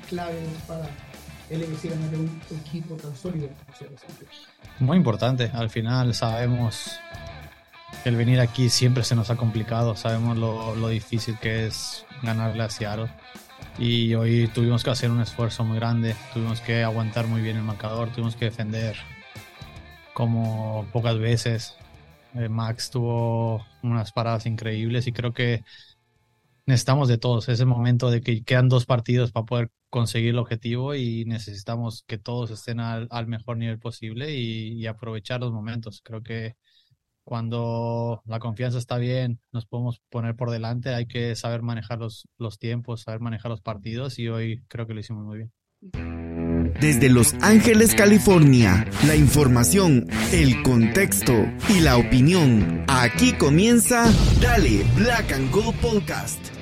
clave para el ganar un equipo tan sólido Muy importante, al final sabemos que el venir aquí siempre se nos ha complicado, sabemos lo, lo difícil que es ganarle a Seattle y hoy tuvimos que hacer un esfuerzo muy grande, tuvimos que aguantar muy bien el marcador, tuvimos que defender como pocas veces. Eh, Max tuvo unas paradas increíbles y creo que necesitamos de todos. Es el momento de que quedan dos partidos para poder conseguir el objetivo y necesitamos que todos estén al, mejor nivel posible y, aprovechar los momentos. Creo que cuando la confianza está bien, nos podemos poner por delante. Hay que saber manejar los, los tiempos, saber manejar los partidos y hoy creo que lo hicimos muy bien. Desde Los Ángeles, California, la información, el contexto y la opinión. Aquí comienza Dale Black and Gold Podcast.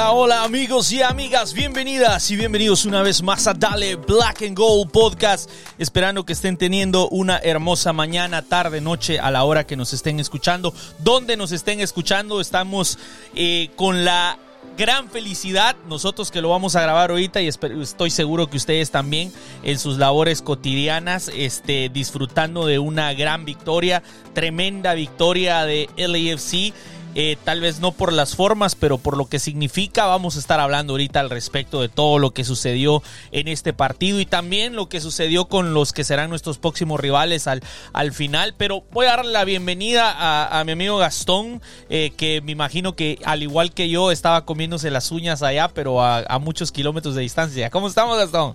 Hola, hola amigos y amigas, bienvenidas y bienvenidos una vez más a Dale Black and Gold Podcast. Esperando que estén teniendo una hermosa mañana, tarde, noche a la hora que nos estén escuchando. Donde nos estén escuchando, estamos eh, con la gran felicidad, nosotros que lo vamos a grabar ahorita y estoy seguro que ustedes también en sus labores cotidianas, este, disfrutando de una gran victoria, tremenda victoria de LAFC eh, tal vez no por las formas, pero por lo que significa. Vamos a estar hablando ahorita al respecto de todo lo que sucedió en este partido y también lo que sucedió con los que serán nuestros próximos rivales al, al final. Pero voy a darle la bienvenida a, mi amigo Gastón, eh, que me imagino que al igual que yo estaba comiéndose las uñas allá, pero a, muchos kilómetros de distancia. ¿Cómo estamos, Gastón?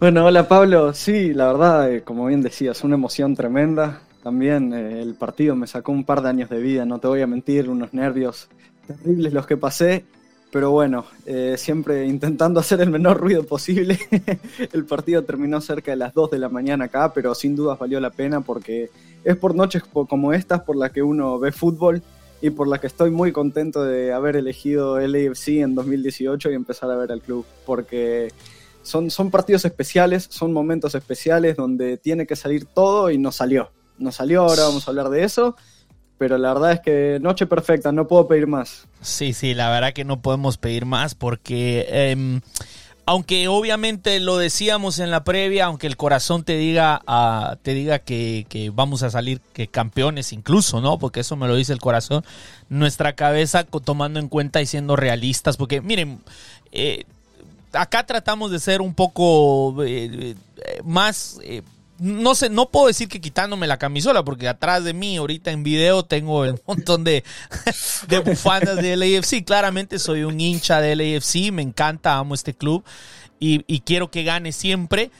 Bueno, hola Pablo. Sí, la verdad, eh, como bien decías, una emoción tremenda. También eh, el partido me sacó un par de años de vida, no te voy a mentir, unos nervios terribles los que pasé, pero bueno, eh, siempre intentando hacer el menor ruido posible. el partido terminó cerca de las 2 de la mañana acá, pero sin dudas valió la pena porque es por noches como estas por las que uno ve fútbol y por las que estoy muy contento de haber elegido el AFC en 2018 y empezar a ver al club, porque son, son partidos especiales, son momentos especiales donde tiene que salir todo y no salió nos salió, ahora vamos a hablar de eso. Pero la verdad es que noche perfecta, no puedo pedir más. Sí, sí, la verdad que no podemos pedir más porque... Em, aunque obviamente lo decíamos en la previa, aunque el corazón te diga, uh, te diga que, vamos a salir que campeones incluso, ¿no? Porque eso me lo dice el corazón. Nuestra cabeza tomando en cuenta y siendo realistas, porque miren, eh, acá tratamos de ser un poco eh, eh, más no sé, no puedo decir que quitándome la camisola, porque atrás de mí, ahorita en video, tengo el montón de, de bufandas de LAFC. Claramente soy un hincha de LAFC, me encanta, amo este club y, quiero que gane siempre.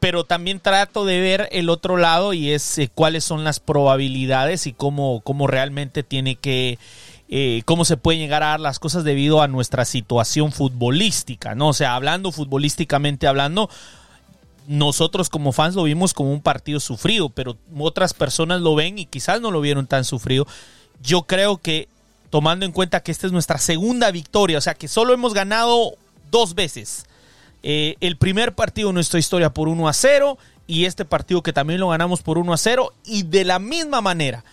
Pero también trato de ver el otro lado y es eh, cuáles son las probabilidades y cómo, cómo realmente tiene que, eh, cómo se pueden llegar a dar las cosas debido a nuestra situación futbolística, ¿no? O sea, hablando futbolísticamente hablando, nosotros como fans lo vimos como un partido sufrido, pero otras personas lo ven y quizás no lo vieron tan sufrido. Yo creo que tomando en cuenta que esta es nuestra segunda victoria, o sea que solo hemos ganado dos veces. Eh, el primer partido en nuestra historia por 1 a 0 y este partido que también lo ganamos por 1 a 0 y de la misma manera,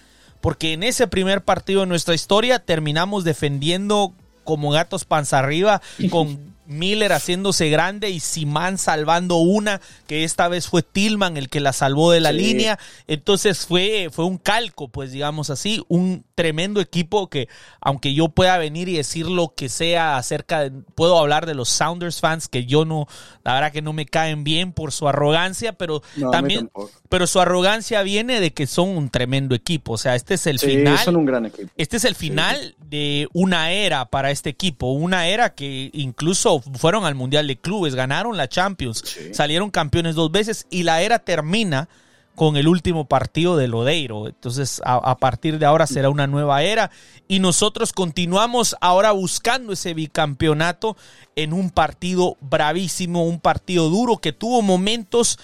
porque en ese primer partido de nuestra historia terminamos defendiendo como gatos panza arriba con Miller haciéndose grande y Simán salvando una, que esta vez fue Tillman el que la salvó de la línea. Entonces fue, fue un calco, pues digamos así, un tremendo equipo que, aunque yo pueda venir y decir lo que sea acerca de, puedo hablar de los Sounders fans, que yo no, la verdad que no me caen bien por su arrogancia, pero también, pero su arrogancia viene de que son un tremendo equipo. O sea, este es el final. Son un gran equipo. Este es el final de una era para este equipo, una era que incluso fueron al Mundial de Clubes, ganaron la Champions, salieron campeones dos veces y la era termina con el último partido de Lodeiro. Entonces, a, partir de ahora será una nueva era y nosotros continuamos ahora buscando ese bicampeonato en un partido bravísimo, un partido duro que tuvo momentos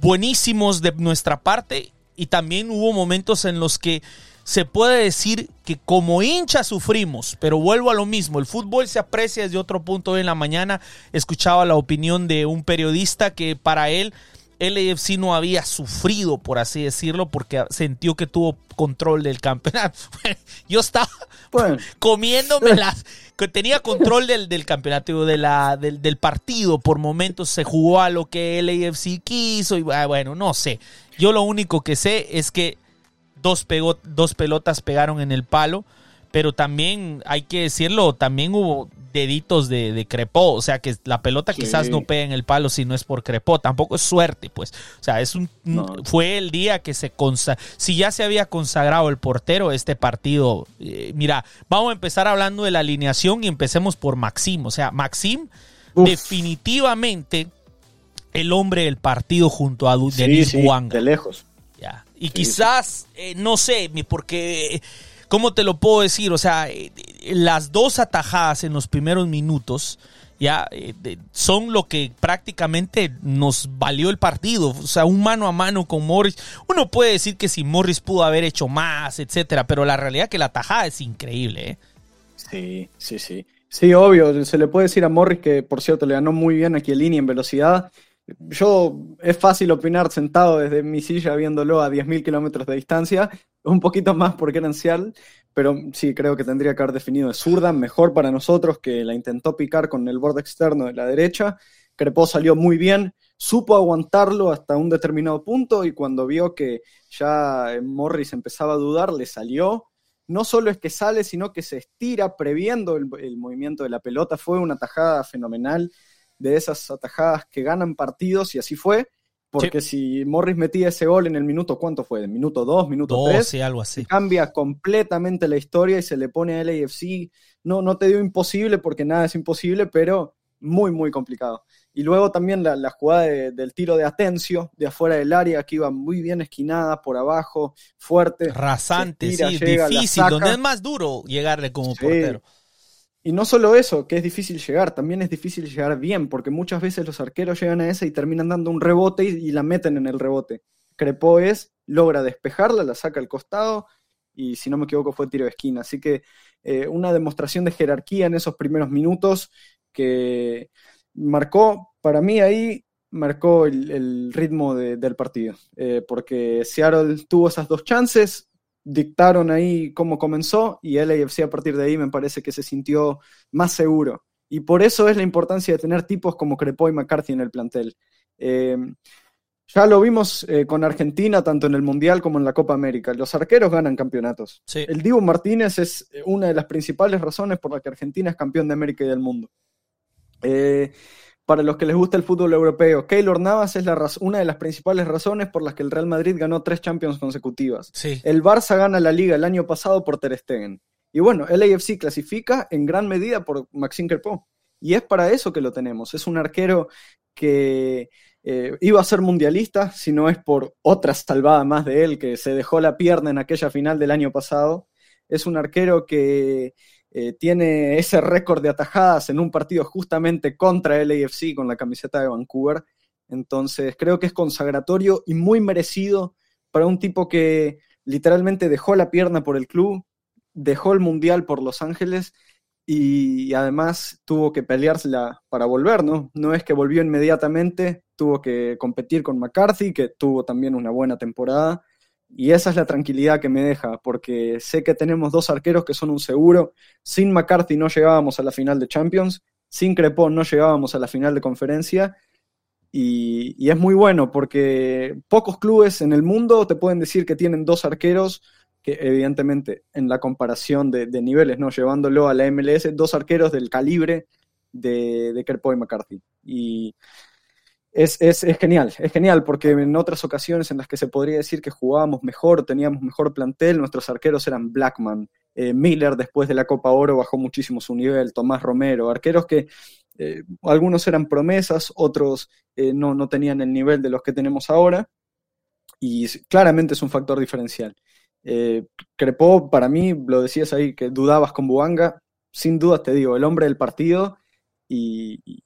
buenísimos de nuestra parte y también hubo momentos en los que se puede decir que como hincha sufrimos, pero vuelvo a lo mismo, el fútbol se aprecia desde otro punto. en la mañana escuchaba la opinión de un periodista que para él LAFC no había sufrido, por así decirlo, porque sintió que tuvo control del campeonato. Yo estaba comiéndome las... Tenía control del, del campeonato, de la, del, del, partido. Por momentos se jugó a lo que LAFC quiso y ah, bueno, no sé. Yo lo único que sé es que dos, pegó, dos pelotas pegaron en el palo pero también hay que decirlo, también hubo deditos de, de Crepó, o sea que la pelota quizás no pega en el palo si no es por Crepó, tampoco es suerte, pues, o sea, es un fue el día que se consagró, si ya se había consagrado el portero este partido, eh, mira, vamos a empezar hablando de la alineación y empecemos por Maxim, o sea, Maxim definitivamente el hombre del partido junto a Denis sí, De lejos. Y quizás, eh, no sé, porque ¿cómo te lo puedo decir? O sea, eh, las dos atajadas en los primeros minutos ya eh, son lo que prácticamente nos valió el partido. O sea, un mano a mano con Morris. Uno puede decir que si Morris pudo haber hecho más, etcétera, pero la realidad es que la atajada es increíble. ¿eh? Sí, sí, sí. Sí, obvio. Se le puede decir a Morris que, por cierto, le ganó muy bien aquí el línea en velocidad. Yo es fácil opinar sentado desde mi silla viéndolo a 10.000 kilómetros de distancia, un poquito más por credencial, pero sí creo que tendría que haber definido de zurda, mejor para nosotros, que la intentó picar con el borde externo de la derecha. Crepó salió muy bien, supo aguantarlo hasta un determinado punto y cuando vio que ya Morris empezaba a dudar, le salió. No solo es que sale, sino que se estira previendo el, el movimiento de la pelota. Fue una tajada fenomenal de esas atajadas que ganan partidos y así fue. Porque si Morris metía ese gol en el minuto, ¿cuánto fue? ¿En minuto 2, minuto 3? algo así. Cambia completamente la historia y se le pone a LAFC. No, no te dio imposible porque nada es imposible, pero muy, muy complicado. Y luego también la, jugada del tiro de Atencio, de afuera del área, que iba muy bien esquinada por abajo, fuerte. Rasante, sí, difícil, donde es más duro llegarle como portero. Y no solo eso, que es difícil llegar, también es difícil llegar bien, porque muchas veces los arqueros llegan a esa y terminan dando un rebote y, la meten en el rebote. Crepó es, logra despejarla, la saca al costado y si no me equivoco fue tiro de esquina. Así que eh, una demostración de jerarquía en esos primeros minutos que marcó, para mí ahí marcó el, ritmo del partido, eh, porque Seattle tuvo esas dos chances, dictaron ahí cómo comenzó y LAFC a partir de ahí me parece que se sintió más seguro. Y por eso es la importancia de tener tipos como Crepó y McCarthy en el plantel. Eh, ya lo vimos eh, con Argentina, tanto en el Mundial como en la Copa América. Los arqueros ganan campeonatos. El Divo Martínez es una de las principales razones por las que Argentina es campeón de América y del mundo. Eh, para los que les gusta el fútbol europeo. Keylor Navas es la una de las principales razones por las que el Real Madrid ganó tres Champions consecutivas. El Barça gana la liga el año pasado por Ter Stegen. Y bueno, el AFC clasifica en gran medida por Maxime Crepot. Y es para eso que lo tenemos. Es un arquero que eh, iba a ser mundialista, si no es por otra salvada más de él, que se dejó la pierna en aquella final del año pasado. Es un arquero que eh, tiene ese récord de atajadas en un partido justamente contra el AFC con la camiseta de Vancouver. Entonces creo que es consagratorio y muy merecido para un tipo que literalmente dejó la pierna por el club, dejó el mundial por Los Ángeles y, además tuvo que peleársela para volver, ¿no? No es que volvió inmediatamente, tuvo que competir con McCarthy, que tuvo también una buena temporada, y esa es la tranquilidad que me deja, porque sé que tenemos dos arqueros que son un seguro. Sin McCarthy no llegábamos a la final de Champions, sin Crepón no llegábamos a la final de conferencia. Y, es muy bueno porque pocos clubes en el mundo te pueden decir que tienen dos arqueros que evidentemente en la comparación de, niveles, ¿no? llevándolo a la MLS, dos arqueros del calibre de, de y McCarthy. Y es, genial, es genial, porque en otras ocasiones en las que se podría decir que jugábamos mejor, teníamos mejor plantel, nuestros arqueros eran Blackman, eh, Miller después de la Copa Oro bajó muchísimo su nivel, Tomás Romero, arqueros que eh, algunos eran promesas, otros eh, no, no tenían el nivel de los que tenemos ahora, y claramente es un factor diferencial. Crepó, para mí, lo decías ahí, que dudabas con Buanga, sin dudas te digo, el hombre del partido, y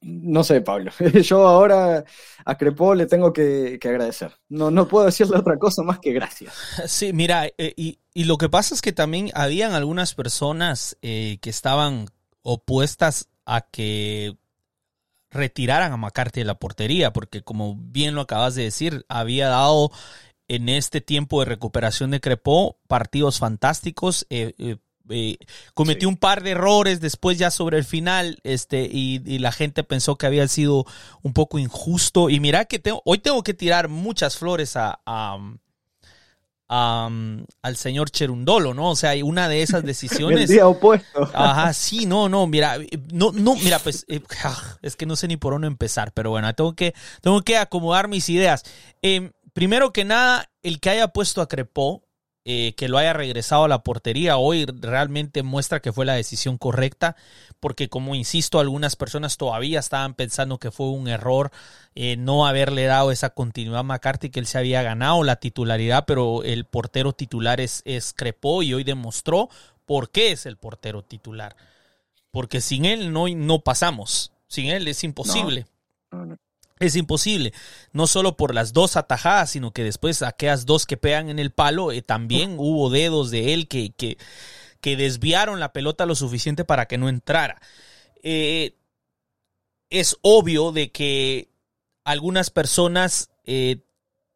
no sé, Pablo. Yo ahora a Crepó le tengo que, agradecer. No, no puedo decirle otra cosa más que gracias. Sí, mira, eh, y, lo que pasa es que también habían algunas personas eh, que estaban opuestas a que retiraran a McCarthy de la portería, porque como bien lo acabas de decir, había dado en este tiempo de recuperación de Crepó partidos fantásticos. Eh, eh, eh, cometió un par de errores después ya sobre el final este y, la gente pensó que había sido un poco injusto y mira que tengo, hoy tengo que tirar muchas flores a, al señor Cherundolo, ¿no? O sea, una de esas decisiones. el día opuesto. Ajá, sí, no, no, mira, no, no, mira, pues es que no sé ni por dónde empezar, pero bueno, tengo que, tengo que acomodar mis ideas. Eh, primero que nada, el que haya puesto a Crepó, eh, que lo haya regresado a la portería hoy realmente muestra que fue la decisión correcta, porque como insisto, algunas personas todavía estaban pensando que fue un error eh, no haberle dado esa continuidad a McCarthy, que él se había ganado la titularidad, pero el portero titular es, es Crepó y hoy demostró por qué es el portero titular. Porque sin él no, no pasamos, sin él es imposible. Es imposible, no solo por las dos atajadas, sino que después aquellas dos que pegan en el palo, eh, también hubo dedos de él que, que, que, desviaron la pelota lo suficiente para que no entrara. Eh, es obvio de que algunas personas, eh,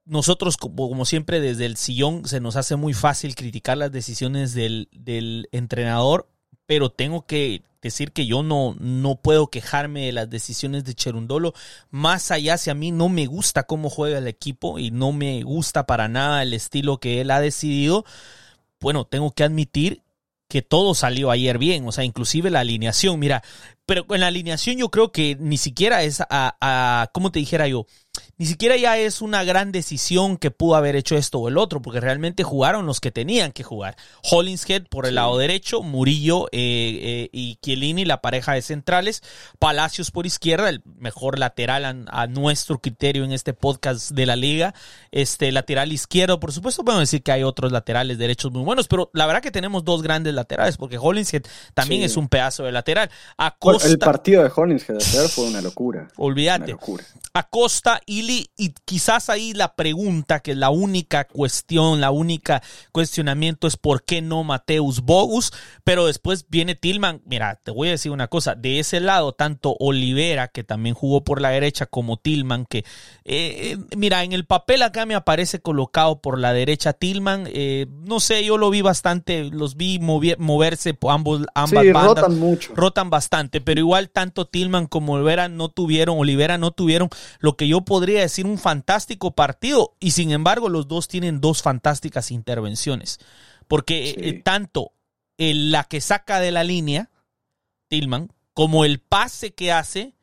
nosotros como, como, siempre desde el sillón, se nos hace muy fácil criticar las decisiones del, del entrenador, pero tengo que decir que yo no, no puedo quejarme de las decisiones de Cherundolo, más allá si a mí no me gusta cómo juega el equipo y no me gusta para nada el estilo que él ha decidido, bueno, tengo que admitir que todo salió ayer bien, o sea, inclusive la alineación, mira, pero en la alineación yo creo que ni siquiera es a, a ¿cómo te dijera yo? Ni siquiera ya es una gran decisión que pudo haber hecho esto o el otro, porque realmente jugaron los que tenían que jugar. Hollingshead por el lado derecho, Murillo eh, eh, y Chiellini, la pareja de centrales, Palacios por izquierda, el mejor lateral a, nuestro criterio en este podcast de la liga, este lateral izquierdo, por supuesto podemos decir que hay otros laterales derechos muy buenos, pero la verdad que tenemos dos grandes laterales, porque Hollingshead también es un pedazo de lateral. Acosta, el partido de Hollingshead ayer fue una locura. Olvídate. Una locura. Acosta y y quizás ahí la pregunta, que la única cuestión, la única cuestionamiento es por qué no Mateus Bogus, pero después viene Tillman. Mira, te voy a decir una cosa, de ese lado, tanto Olivera, que también jugó por la derecha, como Tillman, que, eh, mira, en el papel acá me aparece colocado por la derecha Tillman, eh, no sé, yo lo vi bastante, los vi moverse por ambos, ambas sí, rotan mucho. Rotan bastante, pero igual tanto Tillman como Olivera no tuvieron, Olivera no tuvieron lo que yo podría decir un fantástico partido y sin embargo los dos tienen dos fantásticas intervenciones. Porque eh, tanto la que saca de la línea, Tillman, como el pase que hace,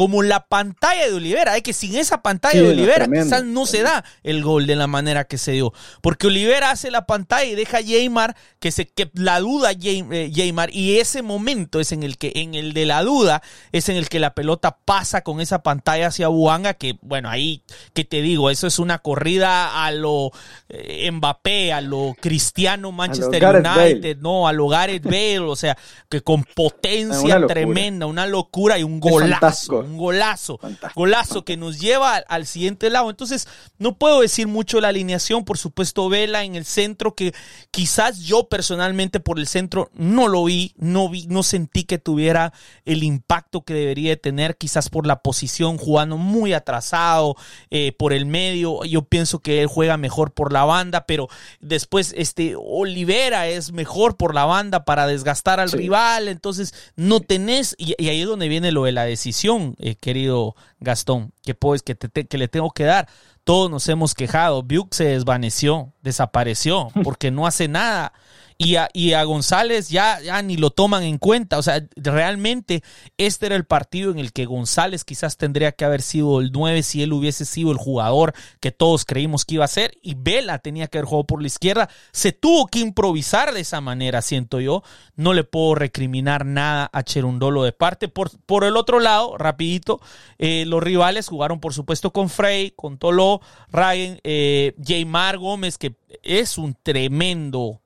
como la pantalla de Olivera. Es que sin esa pantalla de Olivera quizás no se da el gol de la manera que se dio. Porque Olivera hace la pantalla y deja a Jaymar que se que la duda eh, Jaymar y ese momento es en el que en el de la duda es en el que la pelota pasa con esa pantalla hacia Buanga que bueno, ahí que te digo, eso es una corrida a lo eh, Mbappé, a lo Cristiano Manchester United, no, a lo Gareth Bale, o sea, que con potencia tremenda, una locura y un golazo un golazo, golazo que nos lleva al, siguiente lado. Entonces, no puedo decir mucho la alineación, por supuesto, Vela en el centro, que quizás yo personalmente por el centro no lo vi, no vi, no sentí que tuviera el impacto que debería tener, quizás por la posición, jugando muy atrasado, eh, por el medio. Yo pienso que él juega mejor por la banda, pero después este Olivera es mejor por la banda para desgastar al rival. Entonces, no tenés, y ahí es donde viene lo de la decisión eh, querido Gastón, que, pues, que, que le tengo que dar. Todos nos hemos quejado. Buick se desvaneció, desapareció, porque no hace nada y a, y a González ya, ya ni lo toman en cuenta. O sea, realmente este era el partido en el que González quizás tendría que haber sido el 9 si él hubiese sido el jugador que todos creímos que iba a ser. Y Vela tenía que haber jugado por la izquierda. Se tuvo que improvisar de esa manera, siento yo. No le puedo recriminar nada a Cherundolo de parte. Por, por el otro lado, rapidito, eh, los rivales jugaron por supuesto con Frey, con Tolo, Ryan, eh, Jaymar Gómez, que es un tremendo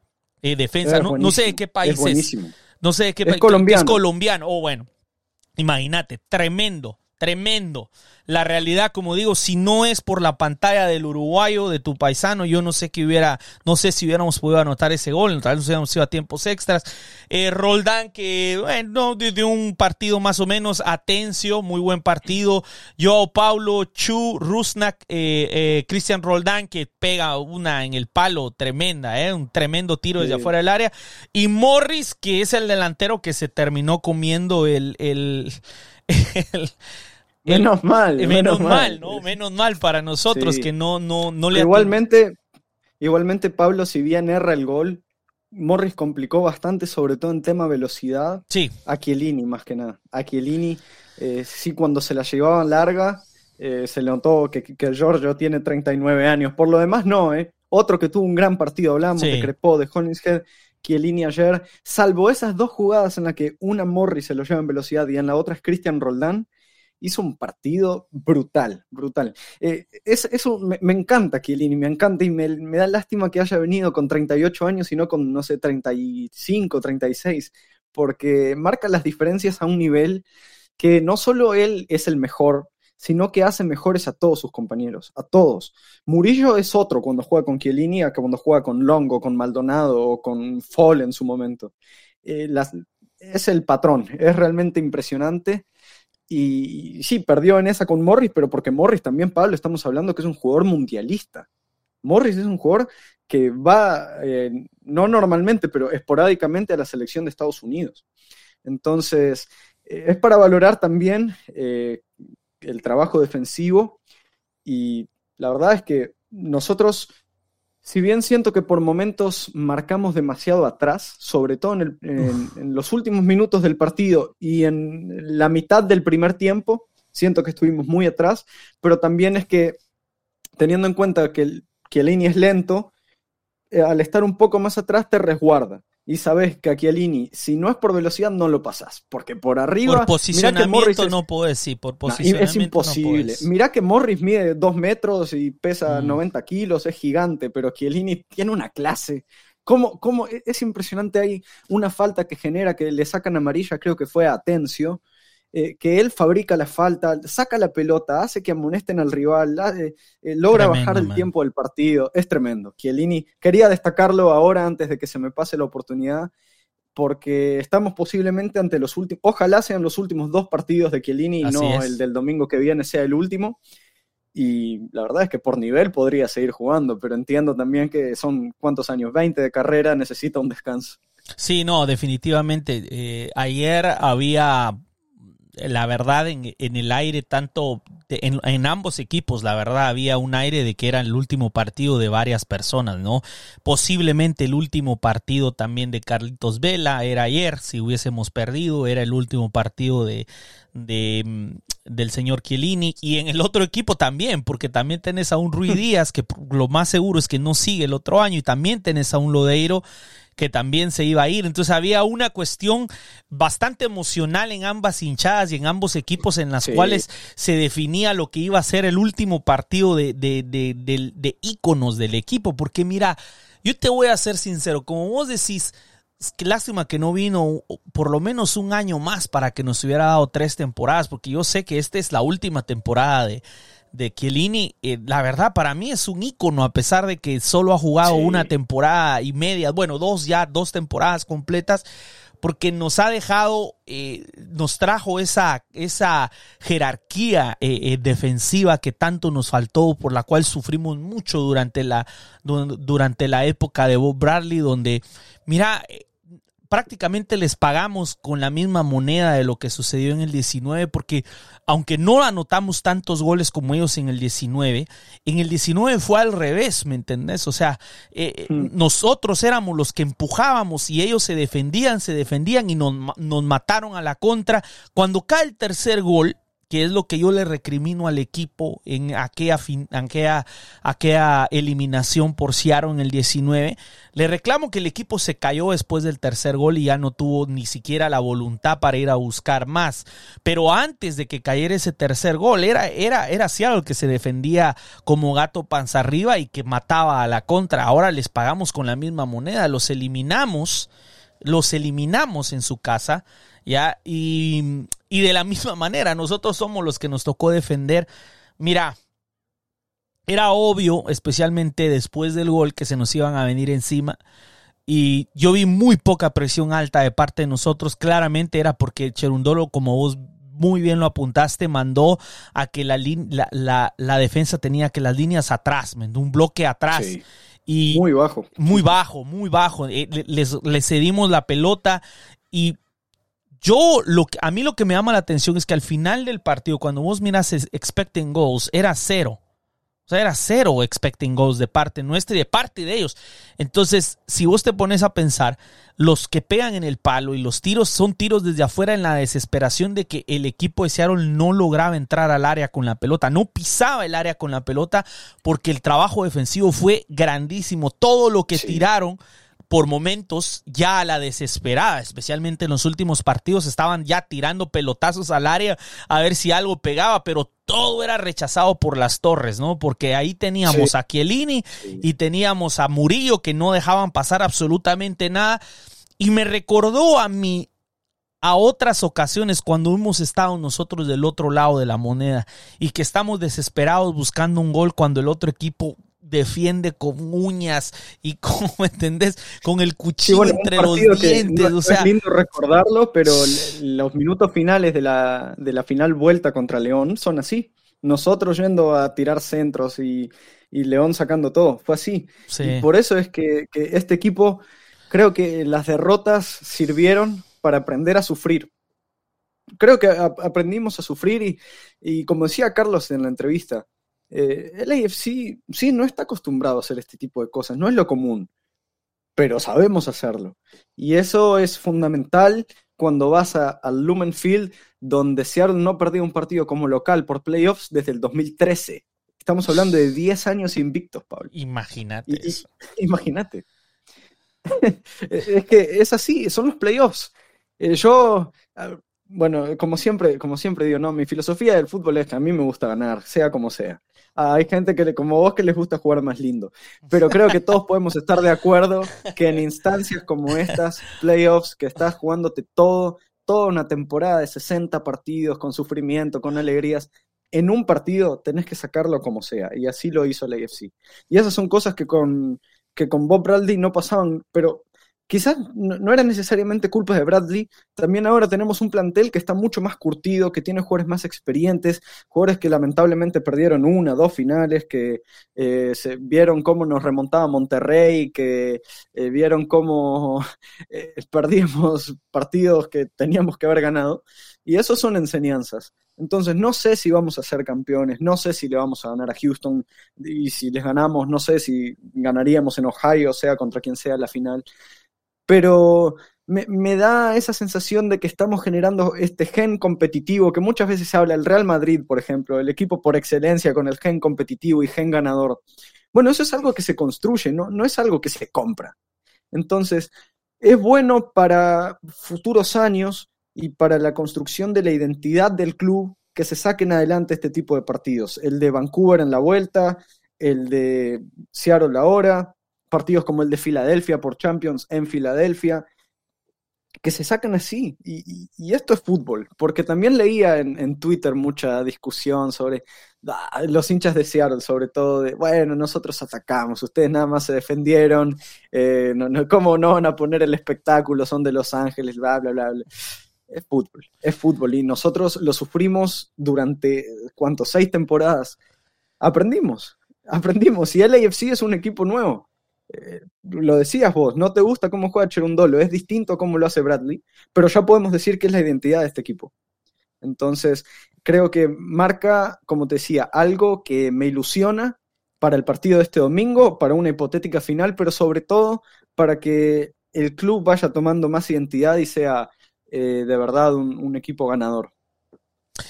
eh, defensa. No, sé de qué país es. No sé de qué país. Colombiano. Es colombiano. Oh, bueno. Imagínate, tremendo, tremendo. La realidad, como digo, si no es por la pantalla del uruguayo, de tu paisano, yo no sé que hubiera, no sé si hubiéramos podido anotar ese gol, tal vez hubiéramos ido a tiempos extras. Eh, Roldán, que, bueno, de, un partido más o menos atencio, muy buen partido. Joao Paulo, Chu, Rusnak, eh, eh, Cristian Roldán, que pega una en el palo tremenda, eh, un tremendo tiro desde afuera del área. Y Morris, que es el delantero que se terminó comiendo el, el menos mal. Menos, mal, ¿no? Menos mal para nosotros que no, no, no le. Igualmente, igualmente, Pablo, si bien erra el gol, Morris complicó bastante, sobre todo en tema velocidad. Sí. A Chiellini, más que nada. A Chiellini, eh, sí, cuando se la llevaban larga, eh, se le notó que, que Giorgio tiene 39 años. Por lo demás, no, ¿eh? Otro que tuvo un gran partido, hablamos de Crepó, de Hollingshead, Chiellini ayer, salvo esas dos jugadas en las que una Morris se lo lleva en velocidad y en la otra es Cristian Roldán, hizo un partido brutal, brutal. Eh, es, eso me, encanta Chiellini, me encanta y me, da lástima que haya venido con 38 años y no con, no sé, 35, 36, porque marca las diferencias a un nivel que no solo él es el mejor, sino que hace mejores a todos sus compañeros, a todos. Murillo es otro cuando juega con Chiellini a cuando juega con Longo, con Maldonado o con Fall en su momento. Eh, es el patrón, es realmente impresionante y sí, perdió en esa con Morris, pero porque Morris también, Pablo, estamos hablando que es un jugador mundialista. Morris es un jugador que va, eh, no normalmente, pero esporádicamente a la selección de Estados Unidos. Entonces, eh, es para valorar también el trabajo defensivo y la verdad es que nosotros si bien siento que por momentos marcamos demasiado atrás, sobre todo en, los últimos minutos del partido y en la mitad del primer tiempo, siento que estuvimos muy atrás, pero también es que teniendo en cuenta que el, que es lento, eh, al estar un poco más atrás te resguarda y sabes que a Chiellini, si no es por velocidad, no lo pasas. Porque por arriba. Por posicionamiento no puedo decir, por posicionamiento. es imposible. Mirá que Morris mide dos metros y pesa 90 mm. kilos, es gigante, pero Chiellini tiene una clase. ¿Cómo, cómo? E, es impresionante, hay una falta que genera que le sacan amarilla, creo que fue a Atencio, eh, que él fabrica la falta, saca la pelota, hace que amonesten al rival, eh, eh, logra bajar el tiempo del partido. Es tremendo. Chiellini, quería destacarlo ahora antes de que se me pase la oportunidad, porque estamos posiblemente ante los últimos, ojalá sean los últimos dos partidos de Chiellini y no el del domingo que viene sea el último. Y la verdad es que por nivel podría seguir jugando, pero entiendo también que son cuántos años, 20 de carrera, necesita un descanso. Sí, no, definitivamente. ayer había la verdad, en, en el aire, tanto en, en, ambos equipos, la verdad, había un aire de que era el último partido de varias personas, ¿no? Posiblemente el último partido también de Carlitos Vela era ayer, si hubiésemos perdido, era el último partido de, de mm, del señor Chiellini y en el otro equipo también, porque también tenés a un Rui Díaz que lo más seguro es que no sigue el otro año y también tenés a un Lodeiro que también se iba a ir. Entonces había una cuestión bastante emocional en ambas hinchadas y en ambos equipos en las cuales se definía lo que iba a ser el último partido de, de, de, de, íconos del equipo. Porque mira, yo te voy a ser sincero, como vos decís, lástima que no vino por lo menos un año más para que nos hubiera dado tres temporadas, porque yo sé que esta es la última temporada de, de Chiellini, eh, la verdad para mí es un ícono, a pesar de que solo ha jugado una temporada y media, bueno, dos ya, dos temporadas completas, porque nos ha dejado, eh, nos trajo esa, esa jerarquía eh, defensiva que tanto nos faltó, por la cual sufrimos mucho durante la, durante la época de Bob Bradley, donde, mira, prácticamente les pagamos con la misma moneda de lo que sucedió en el 19, porque aunque no anotamos tantos goles como ellos en el 19, en el 19 fue al revés, ¿me entendés? O sea, eh, hmm. nosotros éramos los que empujábamos y ellos se defendían, se defendían y nos, nos mataron a la contra. Cuando cae el tercer gol, que es lo que yo le recrimino al equipo en aquella, aquella, aquella eliminación por Seattle en el 19. Le reclamo que el equipo se cayó después del tercer gol y ya no tuvo ni siquiera la voluntad para ir a buscar más. Pero antes de que cayera ese tercer gol, era, era, era que se defendía como gato panza arriba y que mataba a la contra. Ahora les pagamos con la misma moneda, los eliminamos, los eliminamos en su casa, ¿ya? Y Y de la misma manera, nosotros somos los que nos tocó defender. Mira, era obvio, especialmente después del gol, que se nos iban a venir encima. Y yo vi muy poca presión alta de parte de nosotros. Claramente era porque Cherundolo, como vos muy bien lo apuntaste, mandó a que la, la, la, defensa tenía que las líneas atrás, un bloque atrás. Y muy bajo. Muy bajo, muy bajo. Eh, les, les cedimos la pelota y yo, lo que, a mí lo que me llama la atención es que al final del partido, cuando vos miras expecting goals, era cero. O sea, era cero expecting goals de parte nuestra y de parte de ellos. Entonces, si vos te pones a pensar, los que pegan en el palo y los tiros son tiros desde afuera en la desesperación de que el equipo de Seattle no lograba entrar al área con la pelota, no pisaba el área con la pelota porque el trabajo defensivo fue grandísimo. Todo lo que tiraron por momentos ya a la desesperada, especialmente en los últimos partidos, estaban ya tirando pelotazos al área a ver si algo pegaba, pero todo era rechazado por las torres, ¿no? Porque ahí teníamos a Chiellini y teníamos a Murillo que no dejaban pasar absolutamente nada. Y me recordó a mí a otras ocasiones cuando hemos estado nosotros del otro lado de la moneda y que estamos desesperados buscando un gol cuando el otro equipo defiende con uñas y como entendés con el cuchillo entre los dientes o sea es lindo recordarlo pero los minutos finales de la, de la final vuelta contra León son así. Nosotros yendo a tirar centros y, y León sacando todo fue así. Y por eso es que, que este equipo creo que las derrotas sirvieron para aprender a sufrir. Creo que aprendimos a sufrir y, y como decía Carlos en la entrevista eh, el AFC sí no está acostumbrado a hacer este tipo de cosas, no es lo común, pero sabemos hacerlo. Y eso es fundamental cuando vas al Lumen Field, donde Seattle no perdió un partido como local por playoffs desde el 2013. Estamos hablando de 10 años invictos, Pablo. Imagínate. Imagínate. es que es así, son los playoffs. Eh, yo, bueno, como siempre, como siempre digo, no, mi filosofía del fútbol es que a mí me gusta ganar, sea como sea. Ah, hay gente que como vos que les gusta jugar más lindo, pero creo que todos podemos estar de acuerdo que en instancias como estas, playoffs, que estás jugándote todo, toda una temporada de 60 partidos con sufrimiento, con alegrías, en un partido tenés que sacarlo como sea, y así lo hizo la AFC. Y esas son cosas que con, que con Bob Bradley no pasaban, pero quizás no, era necesariamente culpa de Bradley, también ahora tenemos un plantel que está mucho más curtido, que tiene jugadores más experientes, jugadores que lamentablemente perdieron una, dos finales, que eh, se vieron cómo nos remontaba Monterrey, que eh, vieron cómo eh, perdíamos partidos que teníamos que haber ganado, y eso son enseñanzas. Entonces no sé si vamos a ser campeones, no sé si le vamos a ganar a Houston y si les ganamos, no sé si ganaríamos en Ohio, sea contra quien sea la final pero me, da esa sensación de que estamos generando este gen competitivo que muchas veces se habla, el Real Madrid, por ejemplo, el equipo por excelencia con el gen competitivo y gen ganador. Bueno, eso es algo que se construye, no, no es algo que se compra. Entonces, es bueno para futuros años y para la construcción de la identidad del club que se saquen adelante este tipo de partidos. El de Vancouver en la vuelta, el de Seattle ahora, partidos como el de Filadelfia por Champions en Filadelfia, que se sacan así. Y, esto es fútbol, porque también leía en, Twitter mucha discusión sobre ah, los hinchas de Seattle, sobre todo de, bueno, nosotros atacamos, ustedes nada más se defendieron, eh, no, ¿cómo no van a poner el espectáculo? Son de Los Ángeles, bla, bla, bla. Es fútbol, es fútbol y nosotros lo sufrimos durante, ¿cuántos? Seis temporadas. Aprendimos, aprendimos y el AFC es un equipo nuevo eh, lo decías vos, no te gusta cómo juega Cherundolo, es distinto a cómo lo hace Bradley, pero ya podemos decir que es la identidad de este equipo. Entonces, creo que marca, como te decía, algo que me ilusiona para el partido de este domingo, para una hipotética final, pero sobre todo para que el club vaya tomando más identidad y sea eh, de verdad un equipo ganador.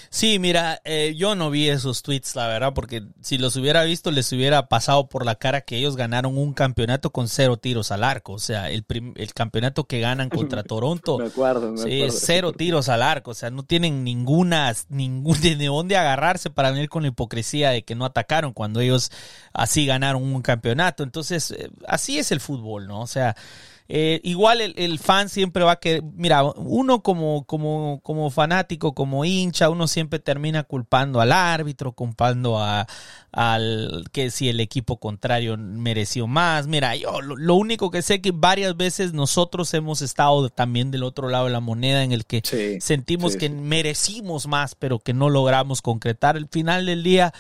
Sí, mira, eh, yo no vi esos tweets, la verdad, porque si los hubiera visto les hubiera pasado por la cara que ellos ganaron un campeonato con cero tiros al arco. O sea, el, el campeonato que ganan contra Toronto. me acuerdo, me sí, cero tiros al arco. O sea, no tienen ninguna, ningún de dónde agarrarse para venir con la hipocresía de que no atacaron cuando ellos así ganaron un campeonato. Entonces, eh, así es el fútbol, ¿no? O sea, Eh, igual el, fan siempre va a que, mira, uno como, como, como fanático, como hincha, uno siempre termina culpando al árbitro, culpando a, al que si el equipo contrario mereció más. Mira, yo lo, único que sé que varias veces nosotros hemos estado también del otro lado de la moneda en el que sentimos que merecimos más, pero que no logramos concretar. El final del día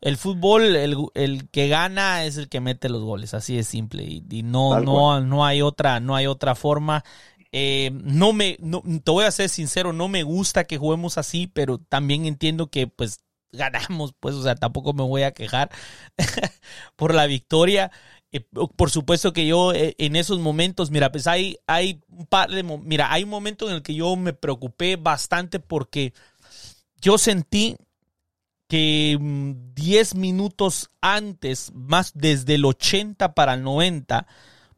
el fútbol, el, que gana es el que mete los goles, así de simple. Y, no, no, no hay otra, no hay otra forma. Eh, no me, te voy a ser sincero, no me gusta que juguemos así, pero también entiendo que pues ganamos, pues, o sea, tampoco me voy a quejar por la victoria. Eh, por supuesto que yo eh, en esos momentos, mira, pues hay, hay un par de, mira, hay un momento en el que yo me preocupé bastante porque yo sentí que 10 mm, minutos antes, más desde el 80 para el 90,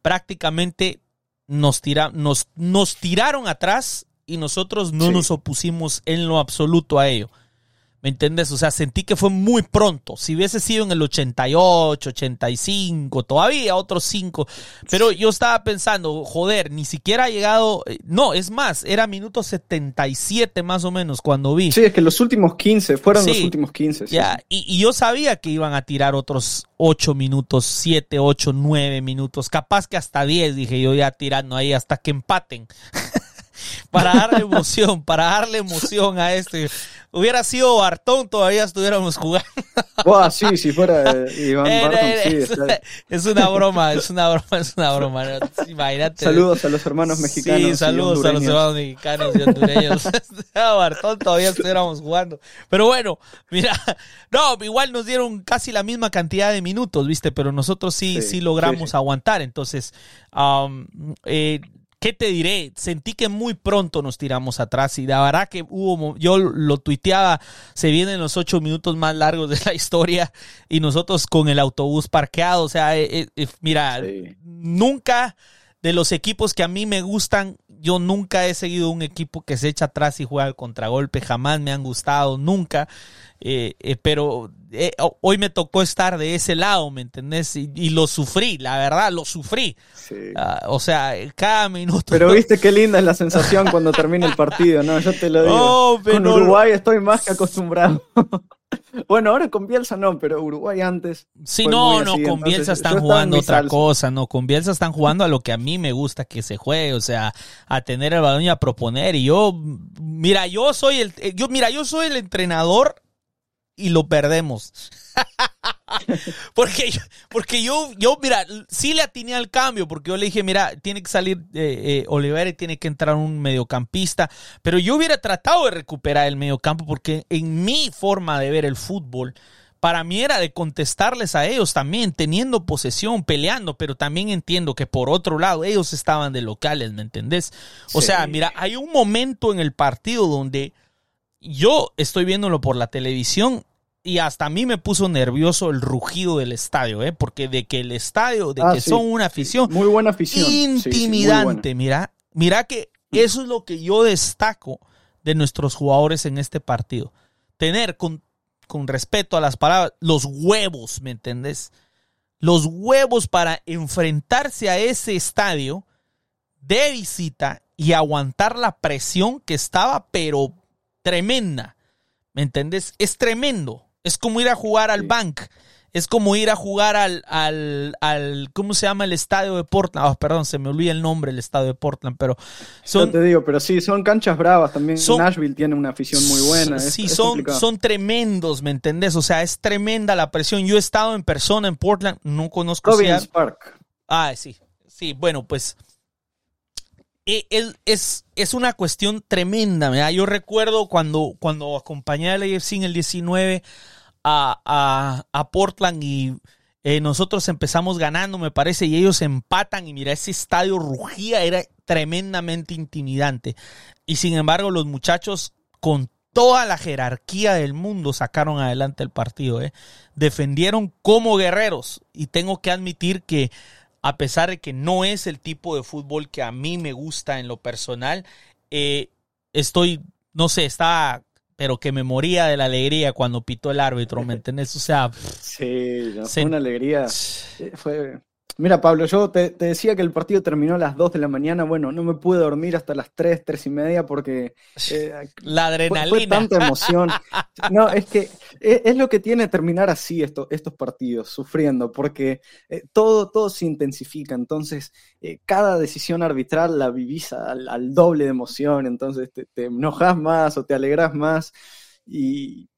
prácticamente nos, tira, nos, nos tiraron atrás y nosotros no nos opusimos en lo absoluto a ello. ¿Me entiendes? O sea, sentí que fue muy pronto. Si hubiese sido en el 88, 85, todavía otros 5. Pero yo estaba pensando, joder, ni siquiera ha llegado. Eh, no, es más, era minuto 77 más o menos cuando vi. Sí, es que los últimos 15, fueron los últimos 15. Ya, y, y, yo sabía que iban a tirar otros 8 minutos, 7, 8, 9 minutos, capaz que hasta 10, dije yo ya tirando ahí hasta que empaten. para darle emoción, para darle emoción a este. Hubiera sido Bartón, todavía estuviéramos jugando. sí, si fuera eh, Iván Bartón, sí. Es una broma, es una broma, es una broma. Imagínate. Saludos a los hermanos mexicanos. Sí, saludos a los hermanos mexicanos y hondureños. Bartón, todavía estuviéramos jugando. Pero bueno, mira, no, igual nos dieron casi la misma cantidad de minutos, ¿viste? Pero nosotros sí, sí, logramos aguantar. Entonces, um, eh, ¿Qué te diré? Sentí que muy pronto nos tiramos atrás y la verdad que hubo, yo lo tuiteaba, se vienen los ocho minutos más largos de la historia y nosotros con el autobús parqueado, o sea, eh, eh, mira, nunca de los equipos que a mí me gustan, yo nunca he seguido un equipo que se echa atrás y juega al contragolpe, jamás me han gustado, nunca. Eh, eh, pero eh, hoy me tocó estar de ese lado, ¿me entendés? Y, lo sufrí, la verdad, lo sufrí. Ah, o sea, cada minuto. Pero viste qué linda es la sensación cuando termina el partido, ¿no? Yo te lo digo. Con Uruguay estoy más que acostumbrado. Bueno, ahora con Bielsa no, pero Uruguay antes. Sí, no, no, con Bielsa están jugando otra cosa, no, con Bielsa están jugando a lo que a mí me gusta que se juegue, o sea, a tener el balón y a proponer. Y yo, mira, yo soy el, yo, mira, yo soy el entrenador y lo perdemos. porque, porque yo, yo, mira, sí le atiné al cambio, porque yo le dije, mira, tiene que salir eh, eh y tiene que entrar un mediocampista, pero yo hubiera tratado de recuperar el mediocampo, porque en mi forma de ver el fútbol, para mí era de contestarles a ellos también, teniendo posesión, peleando, pero también entiendo que por otro lado ellos estaban de locales, ¿me entendés? O sea, mira, hay un momento en el partido donde yo estoy viéndolo por la televisión y hasta a mí me puso nervioso el rugido del estadio, ¿eh? porque de que el estadio, de ah, que son una afición, muy buena afición, intimidante, mira, mira que eso es lo que yo destaco de nuestros jugadores en este partido, tener con, con respeto a las palabras los huevos, ¿me entendés? Los huevos para enfrentarse a ese estadio de visita y aguantar la presión que estaba, pero tremenda. ¿Me entendés? Es tremendo. Es como ir a jugar al Bank. Es como ir a jugar al, al, al, ¿cómo se llama el estadio de Portland? Oh, perdón, se me olvida el nombre del estadio de Portland, pero son... te digo, pero sí, son canchas bravas también. Nashville tiene una afición muy buena. Sí, son, son tremendos, ¿me entendés? O sea, es tremenda la presión. Yo he estado en persona en Portland, no conozco... Robbins Park. Ah, sí, sí, bueno, pues es, es una cuestión tremenda. Yo recuerdo cuando, cuando acompañé a la EFC en el 19 a, a, Portland y eh, nosotros empezamos ganando, me parece, y ellos empatan y mira, ese estadio rugía, era tremendamente intimidante. Y sin embargo, los muchachos con toda la jerarquía del mundo sacaron adelante el partido. ¿eh? Defendieron como guerreros y tengo que admitir que a pesar de que no es el tipo de fútbol que a mí me gusta en lo personal, eh, estoy, no sé, estaba, pero que me moría de la alegría cuando pitó el árbitro, ¿me entiendes? O sea, sí, fue una alegría. Eh, fue, Mira, Pablo, yo te, decía que el partido terminó a las 2 de la mañana. Bueno, no me pude dormir hasta las 3, 3 y media porque. Eh, la adrenalina. Fue, tanta emoción. No, es que es, lo que tiene terminar así estos partidos, sufriendo, porque eh, todo, todo se intensifica. Entonces, eh, cada decisión arbitral la vivís al, doble de emoción. Entonces, te, te enojas más o te alegras más. Y,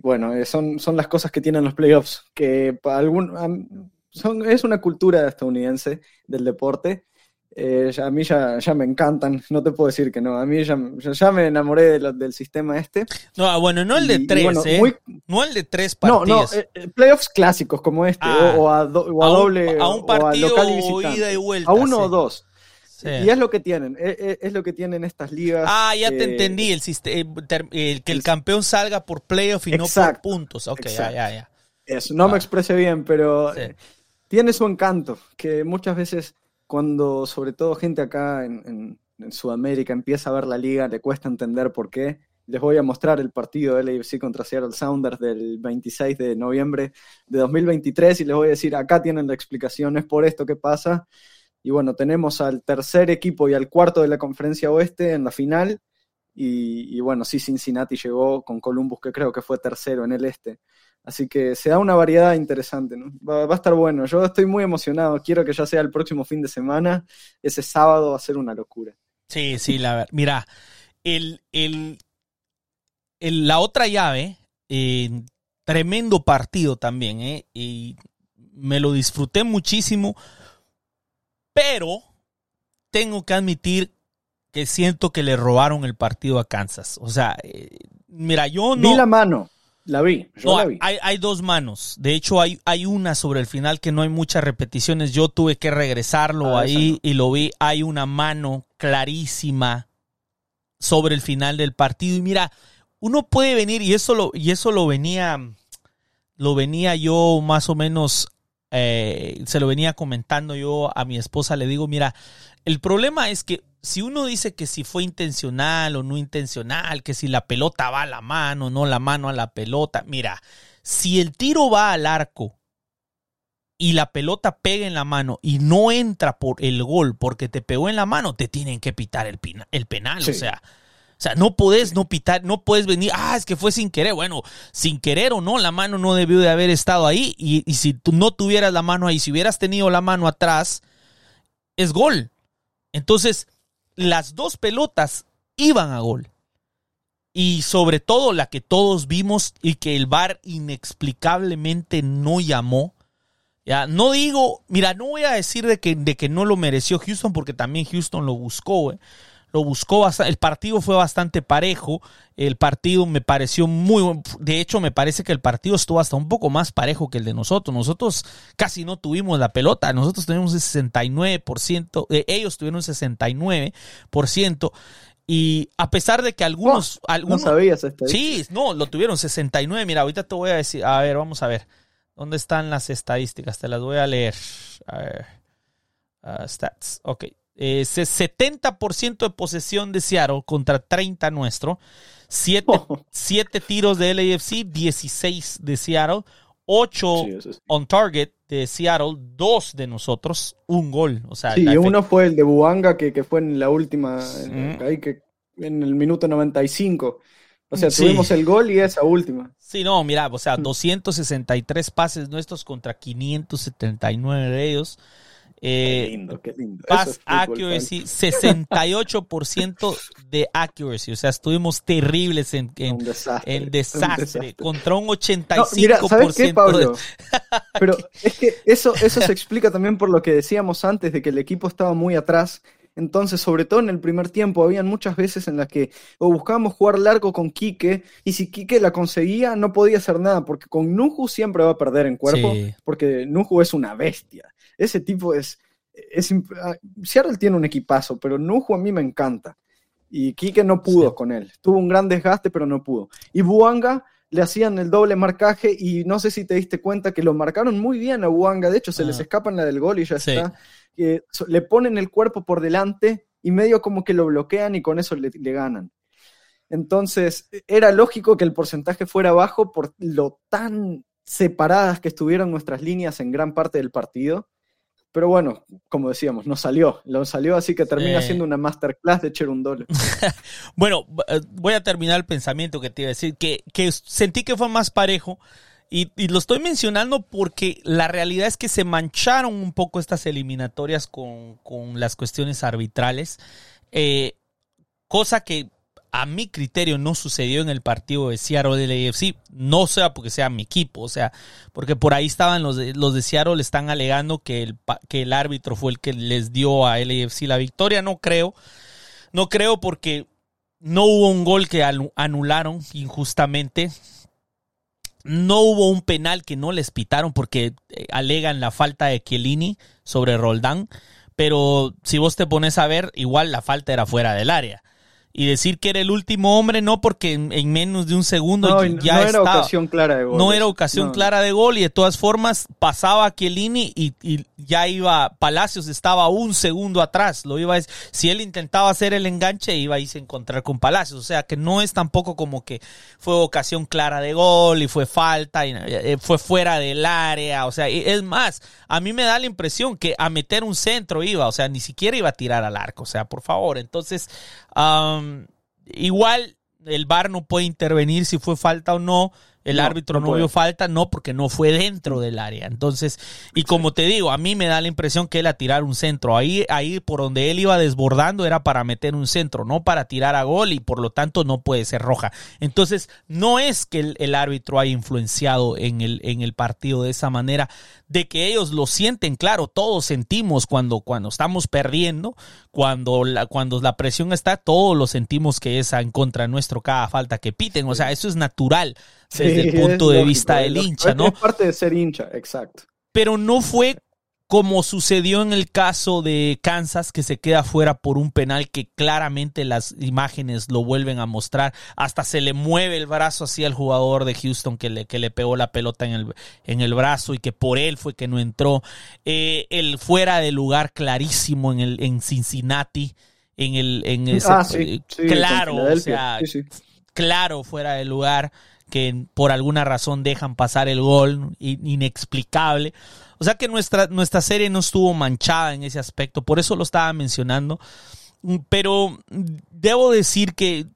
bueno, son, son las cosas que tienen los playoffs, que para algún, es una cultura estadounidense del deporte. Eh, a mí ya, ya, me encantan, no te puedo decir que no. A mí ya, ya me enamoré del sistema este. No, ah, bueno, no el de tres, ¿eh? No el de tres partidos. No, no, eh, playoffs clásicos como este, o, a, doble. A un, partido o ida y vuelta. A uno o dos. Y es lo que tienen, es, lo que tienen estas ligas. Ah, ya te entendí, el, que el campeón salga por playoff y no por puntos. Ok, ya, ya, ya. Eso, no me expresé bien, pero tiene su encanto, que muchas veces cuando sobre todo gente acá en, Sudamérica empieza a ver la liga, le cuesta entender por qué. Les voy a mostrar el partido de LAFC contra Seattle Sounders del 26 de noviembre de 2023 y les voy a decir, acá tienen la explicación, es por esto que pasa. Y bueno, tenemos al tercer equipo y al cuarto de la conferencia oeste en la final. Y, y bueno, sí, Cincinnati llegó con Columbus, que creo que fue tercero en el este. Así que se da una variedad interesante, ¿no? Va, a estar bueno. Yo estoy muy emocionado. Quiero que ya sea el próximo fin de semana. Ese sábado va a ser una locura. Sí, sí, la verdad. Mira, el, el, la otra llave, eh, tremendo partido también, ¿eh? Y me lo disfruté muchísimo, pero tengo que admitir que siento que le robaron el partido a Kansas. O sea, eh, mira, yo no. Vi la mano. La vi, yo la vi. Hay, hay, dos manos. De hecho, hay, hay una sobre el final que no hay muchas repeticiones. Yo tuve que regresarlo ah, ahí y lo vi. Hay una mano clarísima sobre el final del partido. Y mira, uno puede venir, y eso lo, y eso lo venía, lo venía yo más o menos, eh, se lo venía comentando yo a mi esposa. Le digo, mira, el problema es que si uno dice que si fue intencional o no intencional, que si la pelota va a la mano, no la mano a la pelota, mira, si el tiro va al arco y la pelota pega en la mano y no entra por el gol porque te pegó en la mano, te tienen que pitar el, el penal, o sea. O sea, no puedes no pitar, no puedes venir, ah, es que fue sin querer. Bueno, sin querer o no, la mano no debió de haber estado ahí. Y, y si tú no tuvieras la mano ahí, si hubieras tenido la mano atrás, es gol. Entonces, las dos pelotas iban a gol. Y sobre todo la que todos vimos y que el VAR inexplicablemente no llamó. Ya, no digo, mira, no voy a decir de que, de que no lo mereció Houston porque también Houston lo buscó. Eh lo buscó bastante, el partido fue bastante parejo, el partido me pareció muy, de hecho me parece que el partido estuvo hasta un poco más parejo que el de nosotros, nosotros casi no tuvimos la pelota, nosotros tuvimos un 69%, eh, ellos tuvieron un 69%, y a pesar de que algunos... Oh, algunos no sabías. Sí, no, lo tuvieron 69, mira, ahorita te voy a decir, a ver, vamos a ver, ¿dónde están las estadísticas? Te las voy a leer. A ver. Uh, stats, ok. 70% de posesión de Seattle contra 30 nuestro. 7, tiros de LAFC, 16 de Seattle. 8 on target de Seattle, 2 de nosotros, un gol. O sea, sí, uno fue el de Buanga que, fue en la última, ahí que, en el minuto 95. O sea, tuvimos el gol y esa última. Sí, no, mira, o sea, 263 pases nuestros contra 579 de ellos. Eh, qué lindo, qué lindo. Pass accuracy, 68% de accuracy. O sea, estuvimos terribles en, en, desastre, contra un 85%. mira, ¿sabes qué, Pablo? Pero es que eso, eso se explica también por lo que decíamos antes de que el equipo estaba muy atrás. Entonces, sobre todo en el primer tiempo, habían muchas veces en las que o buscábamos jugar largo con Quique, y si Quique la conseguía, no podía hacer nada, porque con Nuju siempre va a perder en cuerpo, porque Nuju es una bestia. Ese tipo es, es... Ah, Seattle tiene un equipazo, pero Nuju a mí me encanta. Y Quique no pudo con él. Tuvo un gran desgaste, pero no pudo. Y Buanga le hacían el doble marcaje y no sé si te diste cuenta que lo marcaron muy bien a Buanga. De hecho, se les ah. escapan la del gol y ya está. le ponen el cuerpo por delante y medio como que lo bloquean y con eso le, le ganan. Entonces, era lógico que el porcentaje fuera bajo por lo tan separadas que estuvieron nuestras líneas en gran parte del partido pero bueno, como decíamos, no salió. Lo salió, así que termina Eh. siendo una masterclass de Cherundolo. Bueno, eh, voy a terminar el pensamiento que te iba a decir, que, que sentí que fue más parejo. Y, y lo estoy mencionando porque la realidad es que se mancharon un poco estas eliminatorias con, con las cuestiones arbitrales. Eh, cosa que a mi criterio no sucedió en el partido de Seattle del AFC. No sea porque sea mi equipo, o sea, porque por ahí estaban los de, los de Seattle, están alegando que el, que el árbitro fue el que les dio a LAFC la victoria. No creo. No creo porque no hubo un gol que anu- anularon injustamente. No hubo un penal que no les pitaron porque eh, alegan la falta de Chiellini sobre Roldán. Pero si vos te pones a ver, igual la falta era fuera del área. Y decir que era el último hombre, no, porque en, en menos de un segundo No, ya no era estaba. ocasión clara de gol. No era ocasión No. clara de gol y de todas formas pasaba a Chiellini y, y ya iba, Palacios estaba un segundo atrás, lo iba a, si él intentaba hacer el enganche iba a irse a encontrar con Palacios, o sea que no es tampoco como que fue ocasión clara de gol y fue falta y eh, fue fuera del área, o sea, es más, a mí me da la impresión que a meter un centro iba, o sea, ni siquiera iba a tirar al arco, o sea, por favor, entonces, am, igual el VAR no puede intervenir si fue falta o no. El No, árbitro no no, vio falta, no, porque no fue dentro del área. Entonces, y como te digo, a mí me da la impresión que él a tirar un centro. Ahí, ahí por donde él iba desbordando era para meter un centro, no para tirar a gol y por lo tanto no puede ser roja. Entonces, no es que el, el árbitro haya influenciado en el, en el partido de esa manera, de que ellos lo sienten, claro, todos sentimos cuando, cuando estamos perdiendo, cuando la, cuando la presión está, todos lo sentimos que es en contra nuestro cada falta que piten. O sea, eso es natural desde el punto de lógico, vista del hincha, ¿no? Es parte de ser hincha, exacto. Pero no fue como sucedió en el caso de Kansas, que se queda fuera por un penal que claramente las imágenes lo vuelven a mostrar. Hasta se le mueve el brazo así al jugador de Houston que le, que le pegó la pelota en el, en el brazo y que por él fue que no entró. Eh, el fuera de lugar clarísimo en, el, en Cincinnati. En el, en ese, ah, sí, sí, claro, o sea, sí. claro fuera de lugar, que por alguna razón dejan pasar el gol, in- inexplicable. O sea que nuestra, nuestra serie no estuvo manchada en ese aspecto, por eso lo estaba mencionando. Mm, Pero debo decir que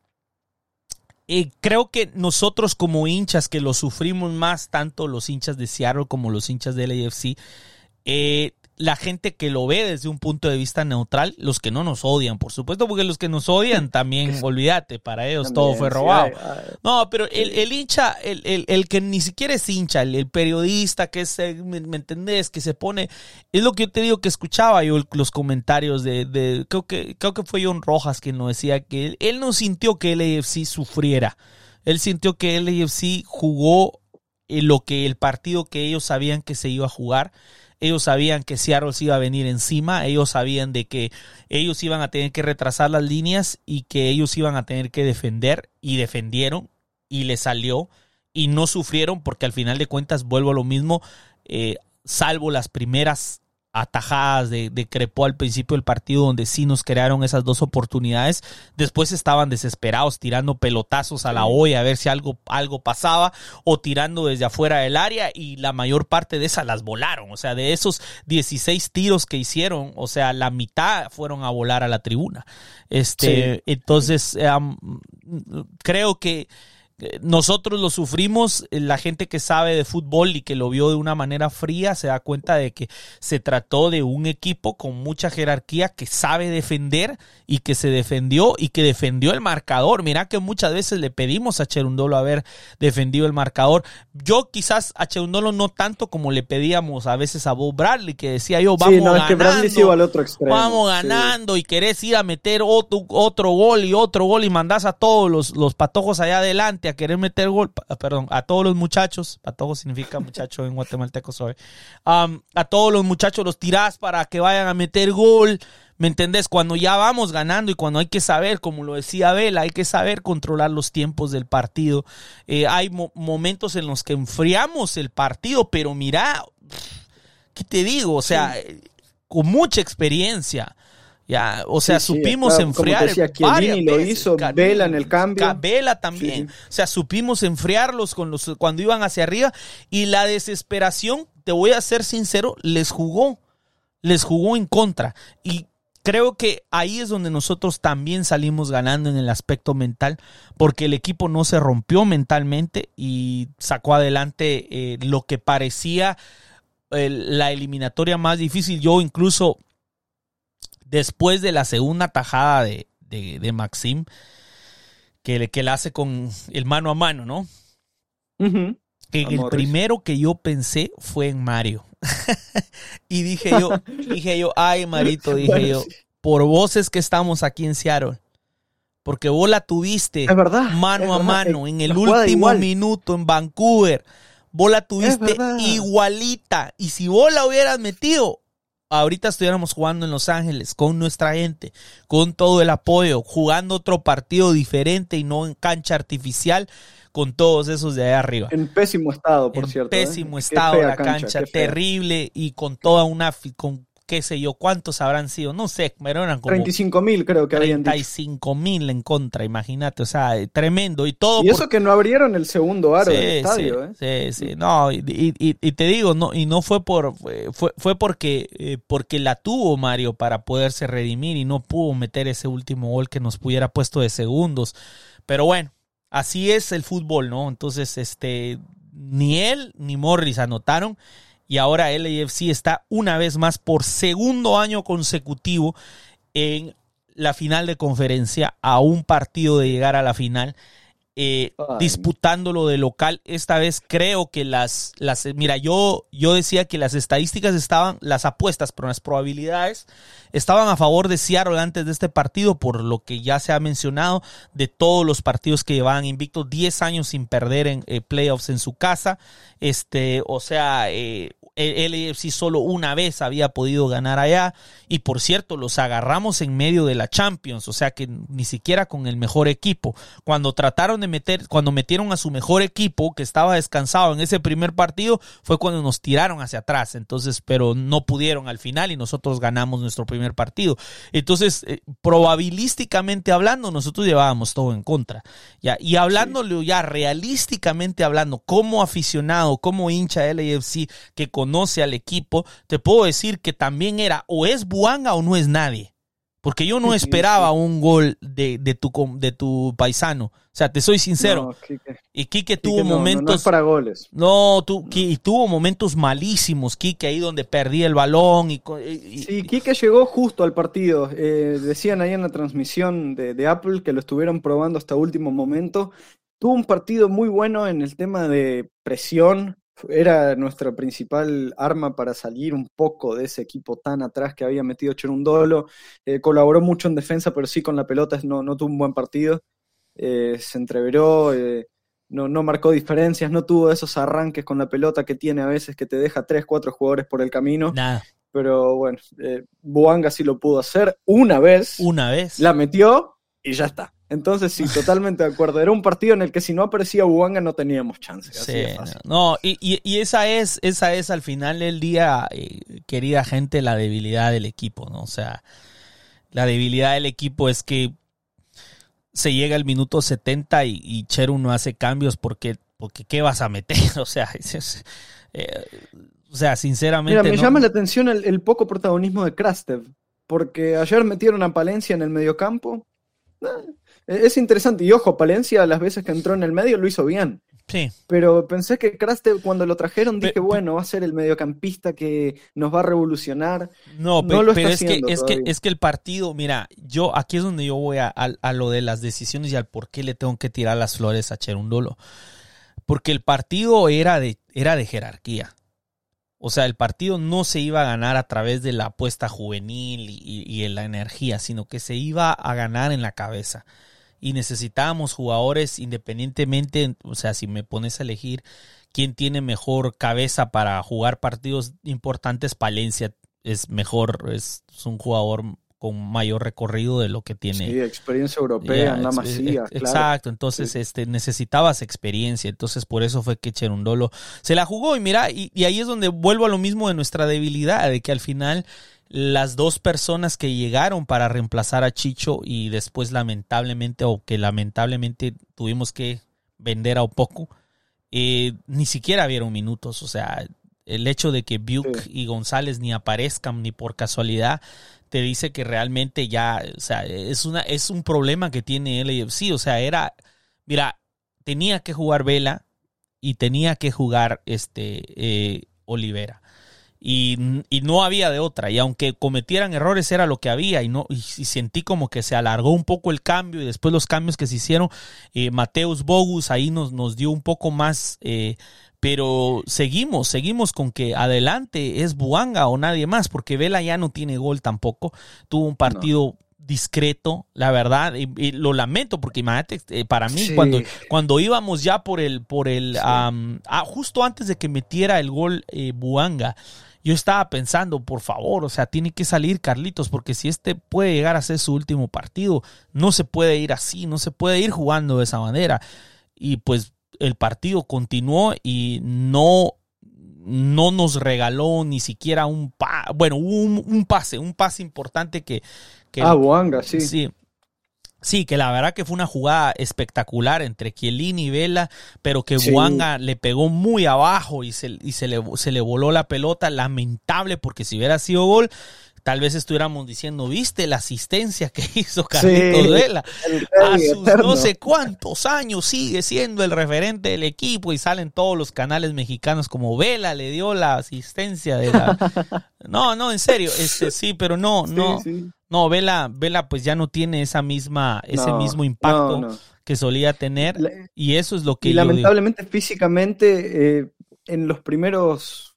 eh, creo que nosotros como hinchas que lo sufrimos más, tanto los hinchas de Seattle como los hinchas del AFC, eh, la gente que lo ve desde un punto de vista neutral, los que no nos odian, por supuesto, porque los que nos odian también, olvídate, para ellos todo fue sí, robado. No, pero el, el hincha, el, el- el que ni siquiera es hincha, el, periodista que es, eh, ¿me, me entendés? Que se pone, es lo que yo te digo que escuchaba yo los comentarios de, de- creo que, creo que fue John Rojas quien lo decía, que él, él no sintió que el AFC sufriera, él sintió que el AFC jugó eh, lo que el partido que ellos sabían que se iba a jugar. Ellos sabían que Seattle se iba a venir encima, ellos sabían de que ellos iban a tener que retrasar las líneas y que ellos iban a tener que defender y defendieron y les salió y no sufrieron porque al final de cuentas vuelvo a lo mismo, eh, salvo las primeras atajadas de, de Crepó al principio del partido donde sí nos crearon esas dos oportunidades, después estaban desesperados tirando pelotazos a la olla a ver si algo, algo pasaba o tirando desde afuera del área y la mayor parte de esas las volaron, o sea, de esos 16 tiros que hicieron, o sea, la mitad fueron a volar a la tribuna. Este, Sí. entonces, creo que nosotros lo sufrimos, eh, la gente que sabe de fútbol y que lo vio de una manera fría se da cuenta de que se trató de un equipo con mucha jerarquía que sabe defender y que se defendió y que defendió el marcador. Mira que muchas veces le pedimos a Cherundolo haber defendido el marcador. Yo quizás a Cherundolo no tanto como le pedíamos a veces a Bob Bradley que decía yo vamos sí, no, que Bradley se iba al ganando, otro extremo. Vamos sí. ganando y querés ir a meter otro, otro gol y otro gol y mandás a todos los, los patojos allá adelante a querer meter gol, perdón, a todos los muchachos, patojo significa muchacho en guatemalteco soy, a todos los muchachos los tirás para que vayan a meter gol, ¿me entendés? Cuando ya vamos ganando y cuando hay que saber, como lo decía Vela, hay que saber controlar los tiempos del partido. Eh, hay mo- momentos en los que enfriamos el partido, pero mira, ¿qué te digo? O sea, eh, con mucha experiencia. Ya, o sea, Sí, sí, supimos como te enfriar. decía, varias lo veces, hizo, Ca- Vela en el cambio. Ca- Vela también. Sí, sí. O sea, supimos enfriarlos con los, cuando iban hacia arriba y la desesperación, te voy a ser sincero, les jugó. les jugó en contra. Y creo que ahí es donde nosotros también salimos ganando en el aspecto mental, porque el equipo no se rompió mentalmente y sacó adelante eh, lo que parecía la eliminatoria más difícil. Yo incluso después de la segunda tajada de, de, Maxim, que, que la hace con el mano a mano, ¿no? el primero que yo pensé fue en Mario. y dije yo, dije yo, ay Marito, dije yo, por vos es que estamos aquí en Seattle. Porque vos la tuviste mano a mano en el último minuto en Vancouver. Vos la tuviste igualita. Y si vos la hubieras metido, ahorita estuviéramos jugando en Los Ángeles con nuestra gente, con todo el apoyo, jugando otro partido diferente y no en cancha artificial con todos esos de allá arriba. En pésimo estado, por cierto. En ¿eh? pésimo estado la cancha, terrible y con toda una con qué sé yo, cuántos habrán sido, no sé, pero eran como 35 mil creo que habían 35 mil en contra, imagínate, o sea, tremendo y todo. Y eso que no abrieron el segundo aro del estadio, sí, ¿eh? Sí, sí, no, y, te digo, no, y no fue por, fue, fue porque, eh, porque la tuvo Mario para poderse redimir y no pudo meter ese último gol que nos pudiera puesto de segundos, pero bueno, así es el fútbol, ¿no? Entonces, este, ni él ni Morris anotaron y ahora LAFC está una vez más por segundo año consecutivo en la final de conferencia a un partido de llegar a la final. Eh, disputándolo de local. Esta vez creo que las, las, mira, yo, yo decía que las estadísticas estaban, las apuestas, pero las probabilidades estaban a favor de Seattle antes de este partido, por lo que ya se ha mencionado de todos los partidos que llevaban invictos, 10 años sin perder en eh, playoffs en su casa. Este, o sea, eh, el LAFC solo una vez había podido ganar allá y por cierto los agarramos en medio de la Champions, o sea que ni siquiera con el mejor equipo. Cuando trataron de meter, cuando metieron a su mejor equipo que estaba descansado en ese primer partido fue cuando nos tiraron hacia atrás, entonces pero no pudieron al final y nosotros ganamos nuestro primer partido. Entonces, eh, probabilísticamente hablando, nosotros llevábamos todo en contra. Ya, y hablándolo ya realísticamente hablando, como aficionado, como hincha LAFC que con conoce al equipo, te puedo decir que también era o es Buanga o no es nadie. Porque yo no esperaba un gol de, de, tu, de tu paisano. O sea, te soy sincero. y Quique tuvo momentos. No, para goles. No, y tuvo momentos malísimos, Quique, ahí donde perdía el balón. Y, sí, Quique llegó justo al partido. Eh, decían ahí en la transmisión de, de, Apple que lo estuvieron probando hasta último momento. Tuvo un partido muy bueno en el tema de presión, era nuestra principal arma para salir un poco de ese equipo tan atrás que había metido Cherundolo. Eh, colaboró mucho en defensa, pero sí con la pelota no, no tuvo un buen partido. Eh, se entreveró, eh, no, no, marcó diferencias, no tuvo esos arranques con la pelota que tiene a veces que te deja tres, cuatro jugadores por el camino. Nada. Pero bueno, Buanga sí lo pudo hacer una vez. Una vez. La metió y ya está. Entonces, sí, totalmente de acuerdo. Era un partido en el que si no aparecía Buanga no teníamos chance. sí, no, y, y, esa es, esa es al final del día, eh, querida gente, la debilidad del equipo, ¿no? O sea, la debilidad del equipo es que se llega al minuto 70 y, y Cheru no hace cambios porque, porque ¿qué vas a meter? O sea, eh, o sea, sinceramente. Mira, me llama la atención el, el, poco protagonismo de Krastev, porque ayer metieron a Palencia en el mediocampo. Eh, es interesante, y ojo, Palencia las veces que entró en el medio lo hizo bien. Sí. Pero pensé que Craste cuando lo trajeron dije, bueno, va a ser el mediocampista que nos va a revolucionar. No, pero, es, que, es, que, es que el partido, mira, yo aquí es donde yo voy a, a, lo de las decisiones y al por qué le tengo que tirar las flores a Cherundolo. Porque el partido era de, era de jerarquía. O sea, el partido no se iba a ganar a través de la apuesta juvenil y, y en la energía, sino que se iba a ganar en la cabeza y necesitábamos jugadores independientemente, o sea, si me pones a elegir quién tiene mejor cabeza para jugar partidos importantes, Palencia es mejor, es, un jugador con mayor recorrido de lo que tiene. Sí, experiencia europea, nada más Exacto, entonces este, necesitabas experiencia, entonces por eso fue que Cherundolo se la jugó y mira, y, y ahí es donde vuelvo a lo mismo de nuestra debilidad, de que al final las dos personas que llegaron para reemplazar a Chicho y después lamentablemente o que lamentablemente tuvimos que vender a poco, eh, ni siquiera vieron minutos, o sea, el hecho de que Buke y González ni aparezcan ni por casualidad te dice que realmente ya, o sea, es una es un problema que tiene LAFC, o sea, era mira, tenía que jugar Vela y tenía que jugar este eh, Olivera. Y, no había de otra. Y aunque cometieran errores, era lo que había. Y, no, y, sentí como que se alargó un poco el cambio. Y después los cambios que se hicieron, eh, Mateus Bogus ahí nos, nos dio un poco más. Eh, pero seguimos, seguimos con que adelante es Buanga o nadie más, porque Vela ya no tiene gol tampoco. Tuvo un partido discreto, la verdad, y, lo lamento porque imagínate, eh, para mí cuando, cuando íbamos ya por el, por el, ah, justo antes de que metiera el gol eh, Buanga, yo estaba pensando, por favor, o sea, tiene que salir Carlitos, porque si este puede llegar a ser su último partido, no se puede ir así, no se puede ir jugando de esa manera. Y pues el partido continuó y no no nos regaló ni siquiera un bueno, un, un, pase, un pase importante que, ah, Buanga, sí. Sí. Sí, que la verdad que fue una jugada espectacular entre Chiellini y Vela, pero que Buanga le pegó muy abajo y, se, y se, le, se le voló la pelota. Lamentable, porque si hubiera sido gol, tal vez estuviéramos diciendo, ¿viste la asistencia que hizo Carlitos Vela? A sus no sé cuántos años sigue siendo el referente del equipo y salen todos los canales mexicanos como Vela le dio la asistencia de la... No, no, en serio, este sí, pero no, no, no, Vela, Vela pues ya no tiene esa misma, ese mismo impacto que solía tener y eso es lo que... Y lamentablemente físicamente eh, en los primeros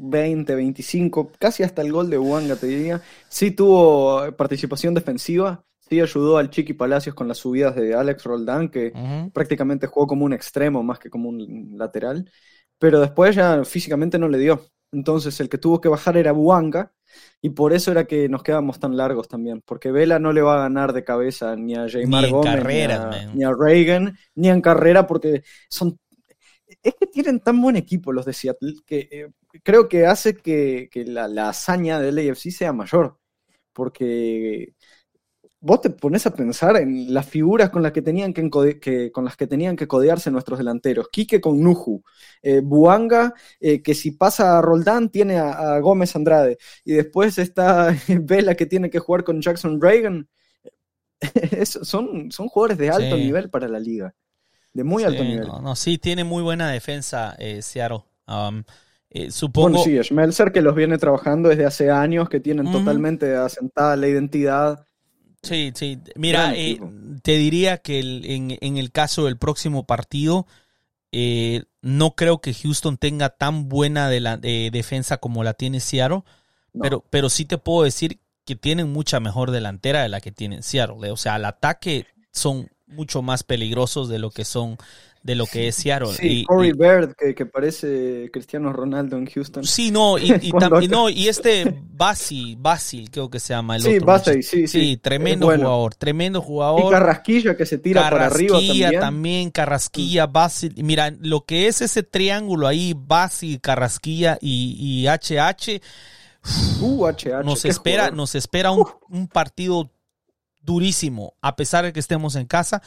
20, 25, casi hasta el gol de Wanga, te diría. Sí tuvo participación defensiva, sí ayudó al Chiqui Palacios con las subidas de Alex Roldán, que prácticamente jugó como un extremo más que como un lateral, pero después ya físicamente no le dio. Entonces el que tuvo que bajar era Buanga, y por eso era que nos quedamos tan largos también, porque Vela no le va a ganar de cabeza ni a Jaymar Gómez, ni, a, Reagan, ni en carrera, porque son es que tienen tan buen equipo los de Seattle que eh, creo que hace que, la, hazaña del AFC sea mayor. Porque vos te pones a pensar en las figuras con las que tenían que, con las que tenían que codearse nuestros delanteros. Quique con Nuju, eh, Buanga, eh, que si pasa a Roldán tiene a, Gómez Andrade. Y después está Vela que tiene que jugar con Jackson Reagan. son, son jugadores de alto nivel para la liga. De muy alto nivel. No, sí, tiene muy buena defensa eh, Seattle. Um, eh, supongo... Bueno, sí, Schmelzer que los viene trabajando desde hace años, que tienen totalmente asentada la identidad. Sí, sí. Mira, eh, te diría que en, el caso del próximo partido, eh, no creo que Houston tenga tan buena de la, defensa como la tiene Seattle, pero, pero sí te puedo decir que tienen mucha mejor delantera de la que tienen Seattle. O sea, al ataque son mucho más peligrosos de lo que son de lo que es Seattle. Sí, y, Corey Bird, que, parece Cristiano Ronaldo en Houston. Sí, no, y, y, no, y este Basil, Basil creo que se llama el sí, otro. Basil, sí, sí, tremendo jugador, tremendo jugador. Y Carrasquilla que se tira para arriba también. también, Carrasquilla, Basil. Mira, lo que es ese triángulo ahí, Basil, Carrasquilla y, y HH, uh, HH nos espera, nos espera un, un partido durísimo, a pesar de que estemos en casa.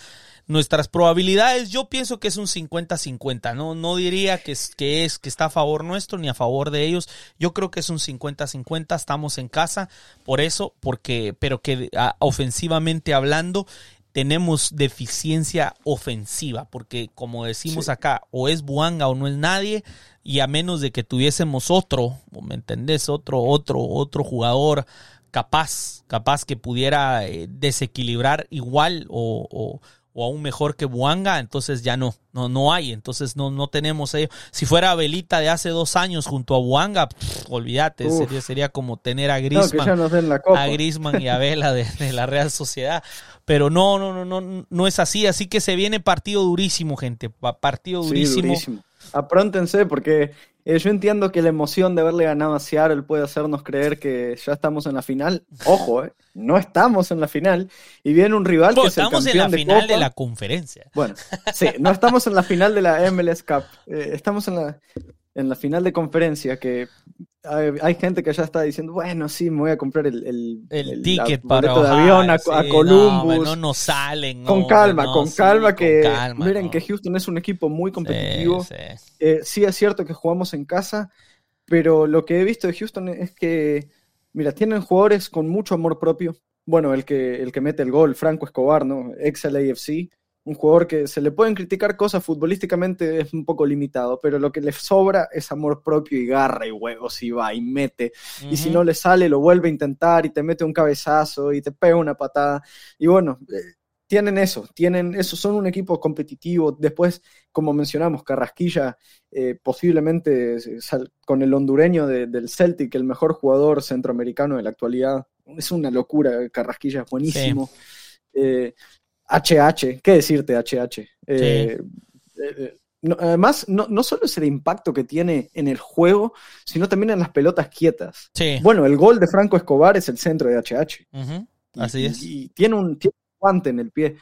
Nuestras probabilidades, yo pienso que es un 50-50, ¿no? No diría que es, que es que está a favor nuestro ni a favor de ellos. Yo creo que es un 50-50, estamos en casa, por eso, porque, pero que ofensivamente hablando, tenemos deficiencia ofensiva, porque como decimos acá, o es Buanga o no es nadie, y a menos de que tuviésemos otro, ¿me entendés? Otro, otro, otro jugador capaz, capaz que pudiera eh, desequilibrar igual o, o, aún mejor que Buanga, entonces ya no, no, no hay, entonces no, no tenemos ello. Si fuera Belita de hace dos años junto a Buanga, olvídate, sería, sería, como tener a Grisman, a Grisman y a Vela de, la Real Sociedad. Pero no, no, no, no, no es así, así que se viene partido durísimo, gente, partido durísimo. durísimo. Apróntense porque eh, yo entiendo que la emoción de haberle ganado a Seattle puede hacernos creer que ya estamos en la final. Ojo, eh, no estamos en la final. Y viene un rival que es el campeón en la final de la conferencia. Bueno, sí, no estamos en la final de la MLS Cup. Eh, estamos en la, en la final de conferencia que hay, gente que ya está diciendo, bueno, sí, me voy a comprar el, el, ticket para de avión a, Columbus. No, no, salen. Con calma, con calma, que miren que Houston es un equipo muy competitivo. Sí, sí. Eh, sí, es cierto que jugamos en casa, pero lo que he visto de Houston es que, mira, tienen jugadores con mucho amor propio. Bueno, el que, el que mete el gol, Franco Escobar, ¿no? Ex LAFC, un jugador que se le pueden criticar cosas futbolísticamente es un poco limitado, pero lo que le sobra es amor propio y garra y huevos y va y mete. Y si no le sale, lo vuelve a intentar y te mete un cabezazo y te pega una patada. Y bueno, eh, tienen eso, tienen eso, son un equipo competitivo. Después, como mencionamos, Carrasquilla, eh, posiblemente con el hondureño del Celtic, el mejor jugador centroamericano de la actualidad. Es una locura, Carrasquilla es buenísimo. Eh, ¿qué decirte HH? Eh, además, no, no, solo es el impacto que tiene en el juego, sino también en las pelotas quietas. Bueno, el gol de Franco Escobar es el centro de HH. Así es. Y tiene un, en el pie.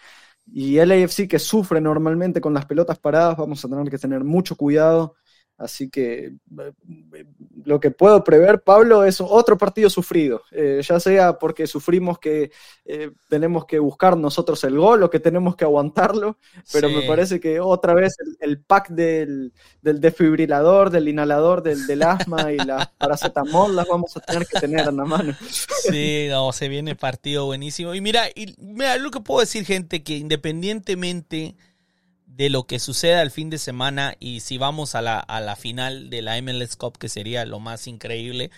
Y el AFC que sufre normalmente con las pelotas paradas, vamos a tener que tener mucho cuidado Así que eh, lo que puedo prever, Pablo, es otro partido sufrido, eh, ya sea porque sufrimos que eh, tenemos que buscar nosotros el gol o que tenemos que aguantarlo, pero me parece que otra vez el, pack del, del, desfibrilador, del inhalador, del, del asma y la paracetamol las vamos a tener que tener en la mano. Sí, no, se viene partido buenísimo. Y mira, y mira, lo que puedo decir, gente, que independientemente de lo que suceda el fin de semana y si vamos a la, a la final de la MLS Cup, que sería lo más increíble,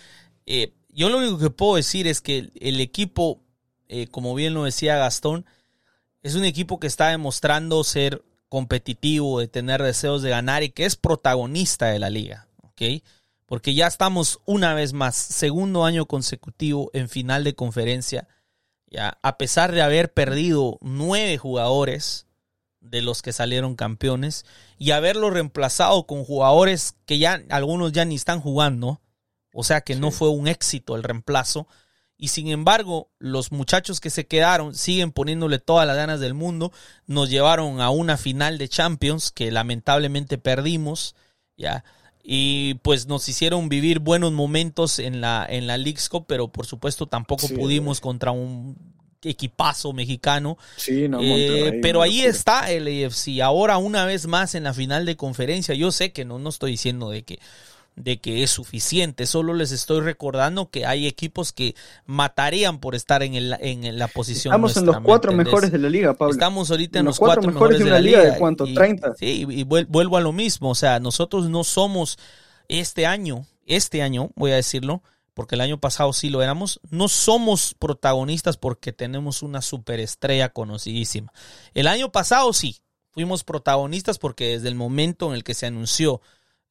eh, yo lo único que puedo decir es que el equipo, eh, como bien lo decía Gastón, es un equipo que está demostrando ser competitivo, de tener deseos de ganar y que es protagonista de la liga, ¿ok? Porque ya estamos una vez más, segundo año consecutivo en final de conferencia, ya, a pesar de haber perdido nueve jugadores, de los que salieron campeones y haberlo reemplazado con jugadores que ya algunos ya ni están jugando, o sea que no fue un éxito el reemplazo. Y sin embargo, los muchachos que se quedaron siguen poniéndole todas las ganas del mundo. Nos llevaron a una final de Champions que lamentablemente perdimos, ya. Y pues nos hicieron vivir buenos momentos en la en la League's Cup, pero por supuesto tampoco pudimos contra un equipazo mexicano. Sí, no, eh, pero ahí está el AFC. Ahora una vez más en la final de conferencia. Yo sé que no, no estoy diciendo de que de que es suficiente. Solo les estoy recordando que hay equipos que matarían por estar en, el, en la posición. Estamos en los cuatro mejores de la liga, Pablo. Estamos ahorita en, los, cuatro, mejores, de, la liga. ¿De cuánto? ¿30? sí, y vuelvo a lo mismo. O sea, nosotros no somos este año, este año, voy a decirlo, porque el año pasado sí lo éramos, no somos protagonistas porque tenemos una superestrella conocidísima. El año pasado sí, fuimos protagonistas porque desde el momento en el que se anunció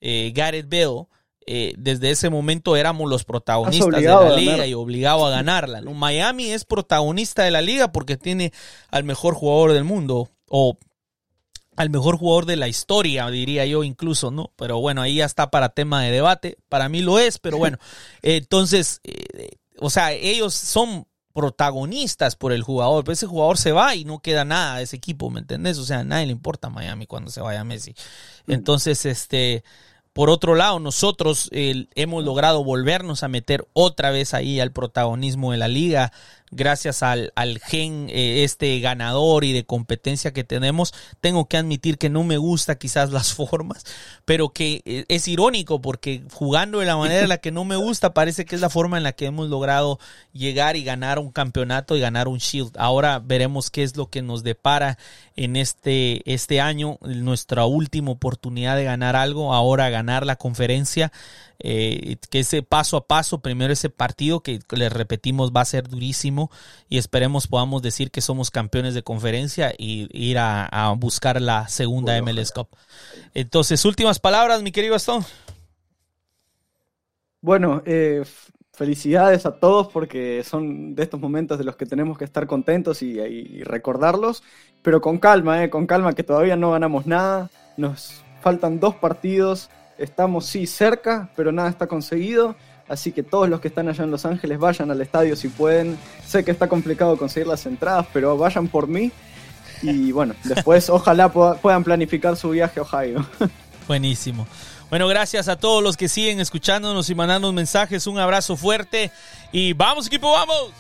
eh, Gareth Bale, eh, desde ese momento éramos los protagonistas de la liga y obligado a ganarla. Miami es protagonista de la liga porque tiene al mejor jugador del mundo, o al mejor jugador de la historia, diría yo incluso, ¿no? Pero bueno, ahí ya está para tema de debate. Para mí lo es, pero bueno. entonces, eh, o sea, ellos son protagonistas por el jugador, pero ese jugador se va y no queda nada de ese equipo, ¿me entendés? O sea, a nadie le importa a Miami cuando se vaya Messi. Mm. Entonces, este, por otro lado, nosotros hemos logrado volvernos a meter otra vez ahí al protagonismo de la liga gracias al, al gen eh, este ganador y de competencia que tenemos, tengo que admitir que no me gusta quizás las formas, pero que eh, es irónico porque jugando de la manera en la que no me gusta, parece que es la forma en la que hemos logrado llegar y ganar un campeonato y ganar un Shield. Ahora veremos qué es lo que nos depara en este, este año, nuestra última oportunidad de ganar algo, ahora ganar la conferencia. Eh, que ese paso a paso, primero ese partido que les repetimos va a ser durísimo y esperemos podamos decir que somos campeones de conferencia y ir a, buscar la segunda MLS Cup. Entonces, últimas palabras, mi querido Gastón. Bueno, eh, felicidades a todos porque son de estos momentos de los que tenemos que estar contentos y, recordarlos, pero con calma, eh, con calma que todavía no ganamos nada, nos faltan dos partidos Estamos sí cerca, pero nada está conseguido. Así que todos los que están allá en Los Ángeles vayan al estadio si pueden. Sé que está complicado conseguir las entradas, pero vayan por mí. Y bueno, después ojalá puedan planificar su viaje a Ohio. Buenísimo. Bueno, gracias a todos los que siguen escuchándonos y mandando mensajes. Un abrazo fuerte y vamos equipo, vamos.